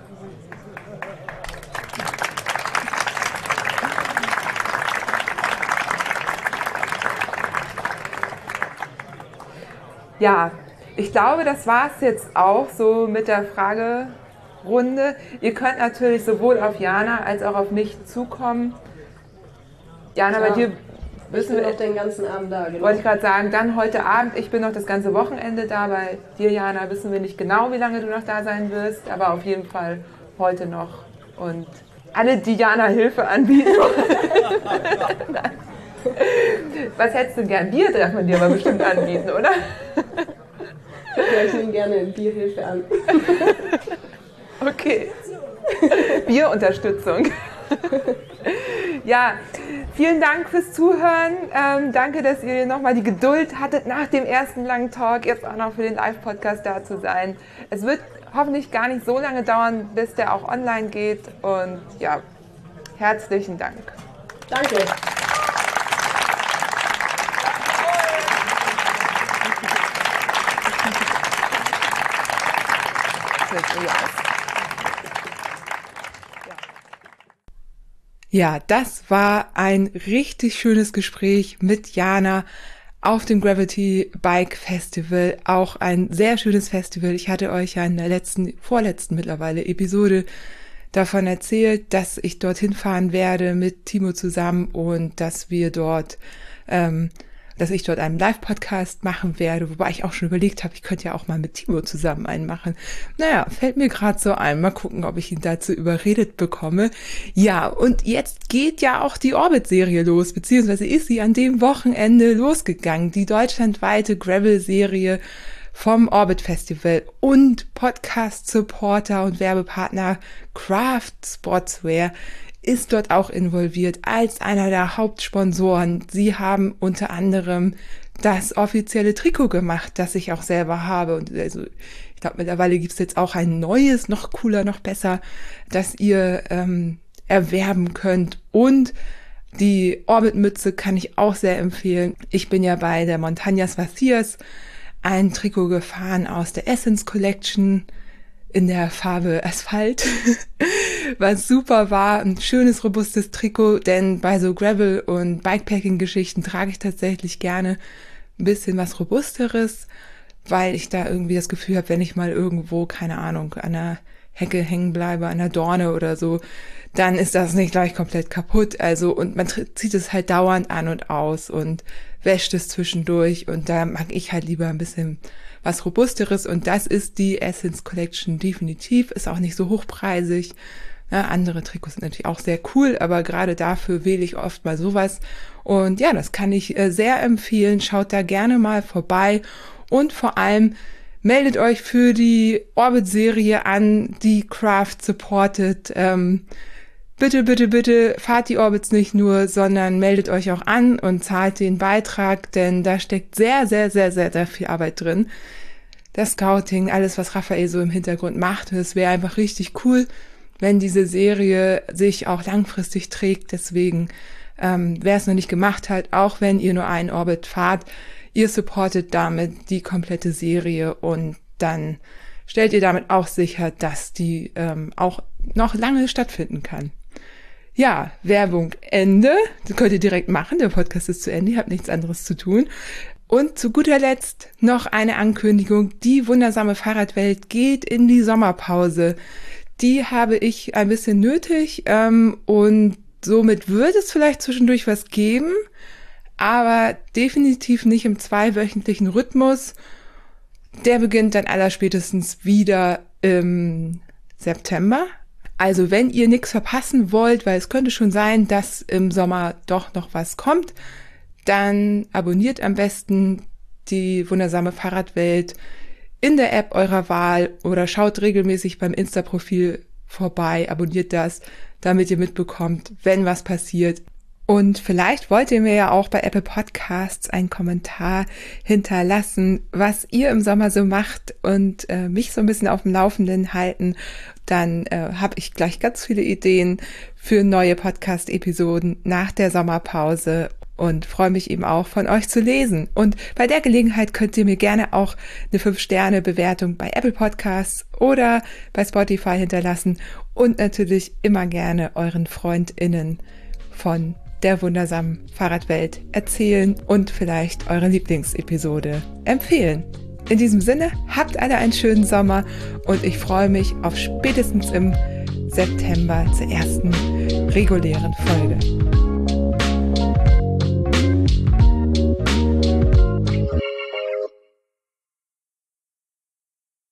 Ja, ich glaube, das war es jetzt auch so mit der Fragerunde. Ihr könnt natürlich sowohl auf Jana als auch auf mich zukommen. Jana, Ja, bei dir Ich wissen bin wir, noch den ganzen Abend da, genau. wollte ich gerade sagen, dann heute Abend, ich bin noch das ganze Wochenende da. Bei dir, Jana, wissen wir nicht genau, wie lange du noch da sein wirst, aber auf jeden Fall heute noch. Und alle, die Jana Hilfe anbieten. Was hättest du gern? Bier darf man dir aber bestimmt anbieten, oder? Ja, ich nehme gerne Bierhilfe an. Okay. Bierunterstützung. ja, vielen Dank fürs Zuhören. Ähm, danke, dass ihr nochmal die Geduld hattet, nach dem ersten langen Talk jetzt auch noch für den Live-Podcast da zu sein. Es wird hoffentlich gar nicht so lange dauern, bis der auch online geht. Und ja, herzlichen Dank. Danke. Ja, das war ein richtig schönes Gespräch mit Jana auf dem Gravity Bike Festival. Auch ein sehr schönes Festival. Ich hatte euch ja in der letzten, vorletzten mittlerweile Episode davon erzählt, dass ich dorthin fahren werde mit Timo zusammen und dass wir dort ähm, dass ich dort einen Live-Podcast machen werde, wobei ich auch schon überlegt habe, ich könnte ja auch mal mit Timo zusammen einen machen. Naja, fällt mir gerade so ein. Mal gucken, ob ich ihn dazu überredet bekomme. Ja, und jetzt geht ja auch die Orbit-Serie los, beziehungsweise ist sie an dem Wochenende losgegangen. Die deutschlandweite Gravel-Serie vom Orbit Festival und Podcast-Supporter und Werbepartner Craft Sportswear ist dort auch involviert als einer der Hauptsponsoren. Sie haben unter anderem das offizielle Trikot gemacht, das ich auch selber habe. Und also ich glaube, mittlerweile gibt es jetzt auch ein neues, noch cooler, noch besser, das ihr ähm, erwerben könnt. Und die Orbit-Mütze kann ich auch sehr empfehlen. Ich bin ja bei der Montañas Vacias ein Trikot gefahren aus der Essence Collection in der Farbe Asphalt, was super war. Ein schönes, robustes Trikot, denn bei so Gravel- und Bikepacking-Geschichten trage ich tatsächlich gerne ein bisschen was Robusteres, weil ich da irgendwie das Gefühl habe, wenn ich mal irgendwo, keine Ahnung, an einer Hecke hängen bleibe, an der Dorne oder so, dann ist das nicht gleich komplett kaputt. Also, und man zieht es halt dauernd an und aus und wäscht es zwischendurch und da mag ich halt lieber ein bisschen was Robusteres und das ist die Essence Collection definitiv, ist auch nicht so hochpreisig. Ja, andere Trikots sind natürlich auch sehr cool, aber gerade dafür wähle ich oft mal sowas. Und ja, das kann ich äh, sehr empfehlen. Schaut da gerne mal vorbei und vor allem meldet euch für die Orbit-Serie an, die Craft supportet. Ähm, bitte, bitte, bitte fahrt die Orbits nicht nur, sondern meldet euch auch an und zahlt den Beitrag, denn da steckt sehr, sehr, sehr, sehr, sehr viel Arbeit drin. Das Scouting, alles, was Raphael so im Hintergrund macht, es wäre einfach richtig cool, wenn diese Serie sich auch langfristig trägt. Deswegen, ähm, wer es noch nicht gemacht hat, auch wenn ihr nur einen Orbit fahrt, ihr supportet damit die komplette Serie und dann stellt ihr damit auch sicher, dass die ähm, auch noch lange stattfinden kann. Ja, Werbung Ende. Das könnt ihr direkt machen. Der Podcast ist zu Ende. Ihr habt nichts anderes zu tun. Und zu guter Letzt noch eine Ankündigung. Die wundersame Fahrradwelt geht in die Sommerpause. Die habe ich ein bisschen nötig ähm, und somit wird es vielleicht zwischendurch was geben, aber definitiv nicht im zweiwöchentlichen Rhythmus. Der beginnt dann allerspätestens wieder im September, also wenn ihr nichts verpassen wollt, weil es könnte schon sein, dass im Sommer doch noch was kommt, dann abonniert am besten die wundersame Fahrradwelt in der App eurer Wahl oder schaut regelmäßig beim Insta-Profil vorbei, abonniert das, damit ihr mitbekommt, wenn was passiert. Und vielleicht wollt ihr mir ja auch bei Apple Podcasts einen Kommentar hinterlassen, was ihr im Sommer so macht und äh, mich so ein bisschen auf dem Laufenden halten. Dann äh, habe ich gleich ganz viele Ideen für neue Podcast-Episoden nach der Sommerpause und freue mich eben auch von euch zu lesen. Und bei der Gelegenheit könnt ihr mir gerne auch eine 5-Sterne-Bewertung bei Apple Podcasts oder bei Spotify hinterlassen und natürlich immer gerne euren FreundInnen von der wundersamen Fahrradwelt erzählen und vielleicht eure Lieblingsepisode empfehlen. In diesem Sinne, habt alle einen schönen Sommer und ich freue mich auf spätestens im September zur ersten regulären Folge.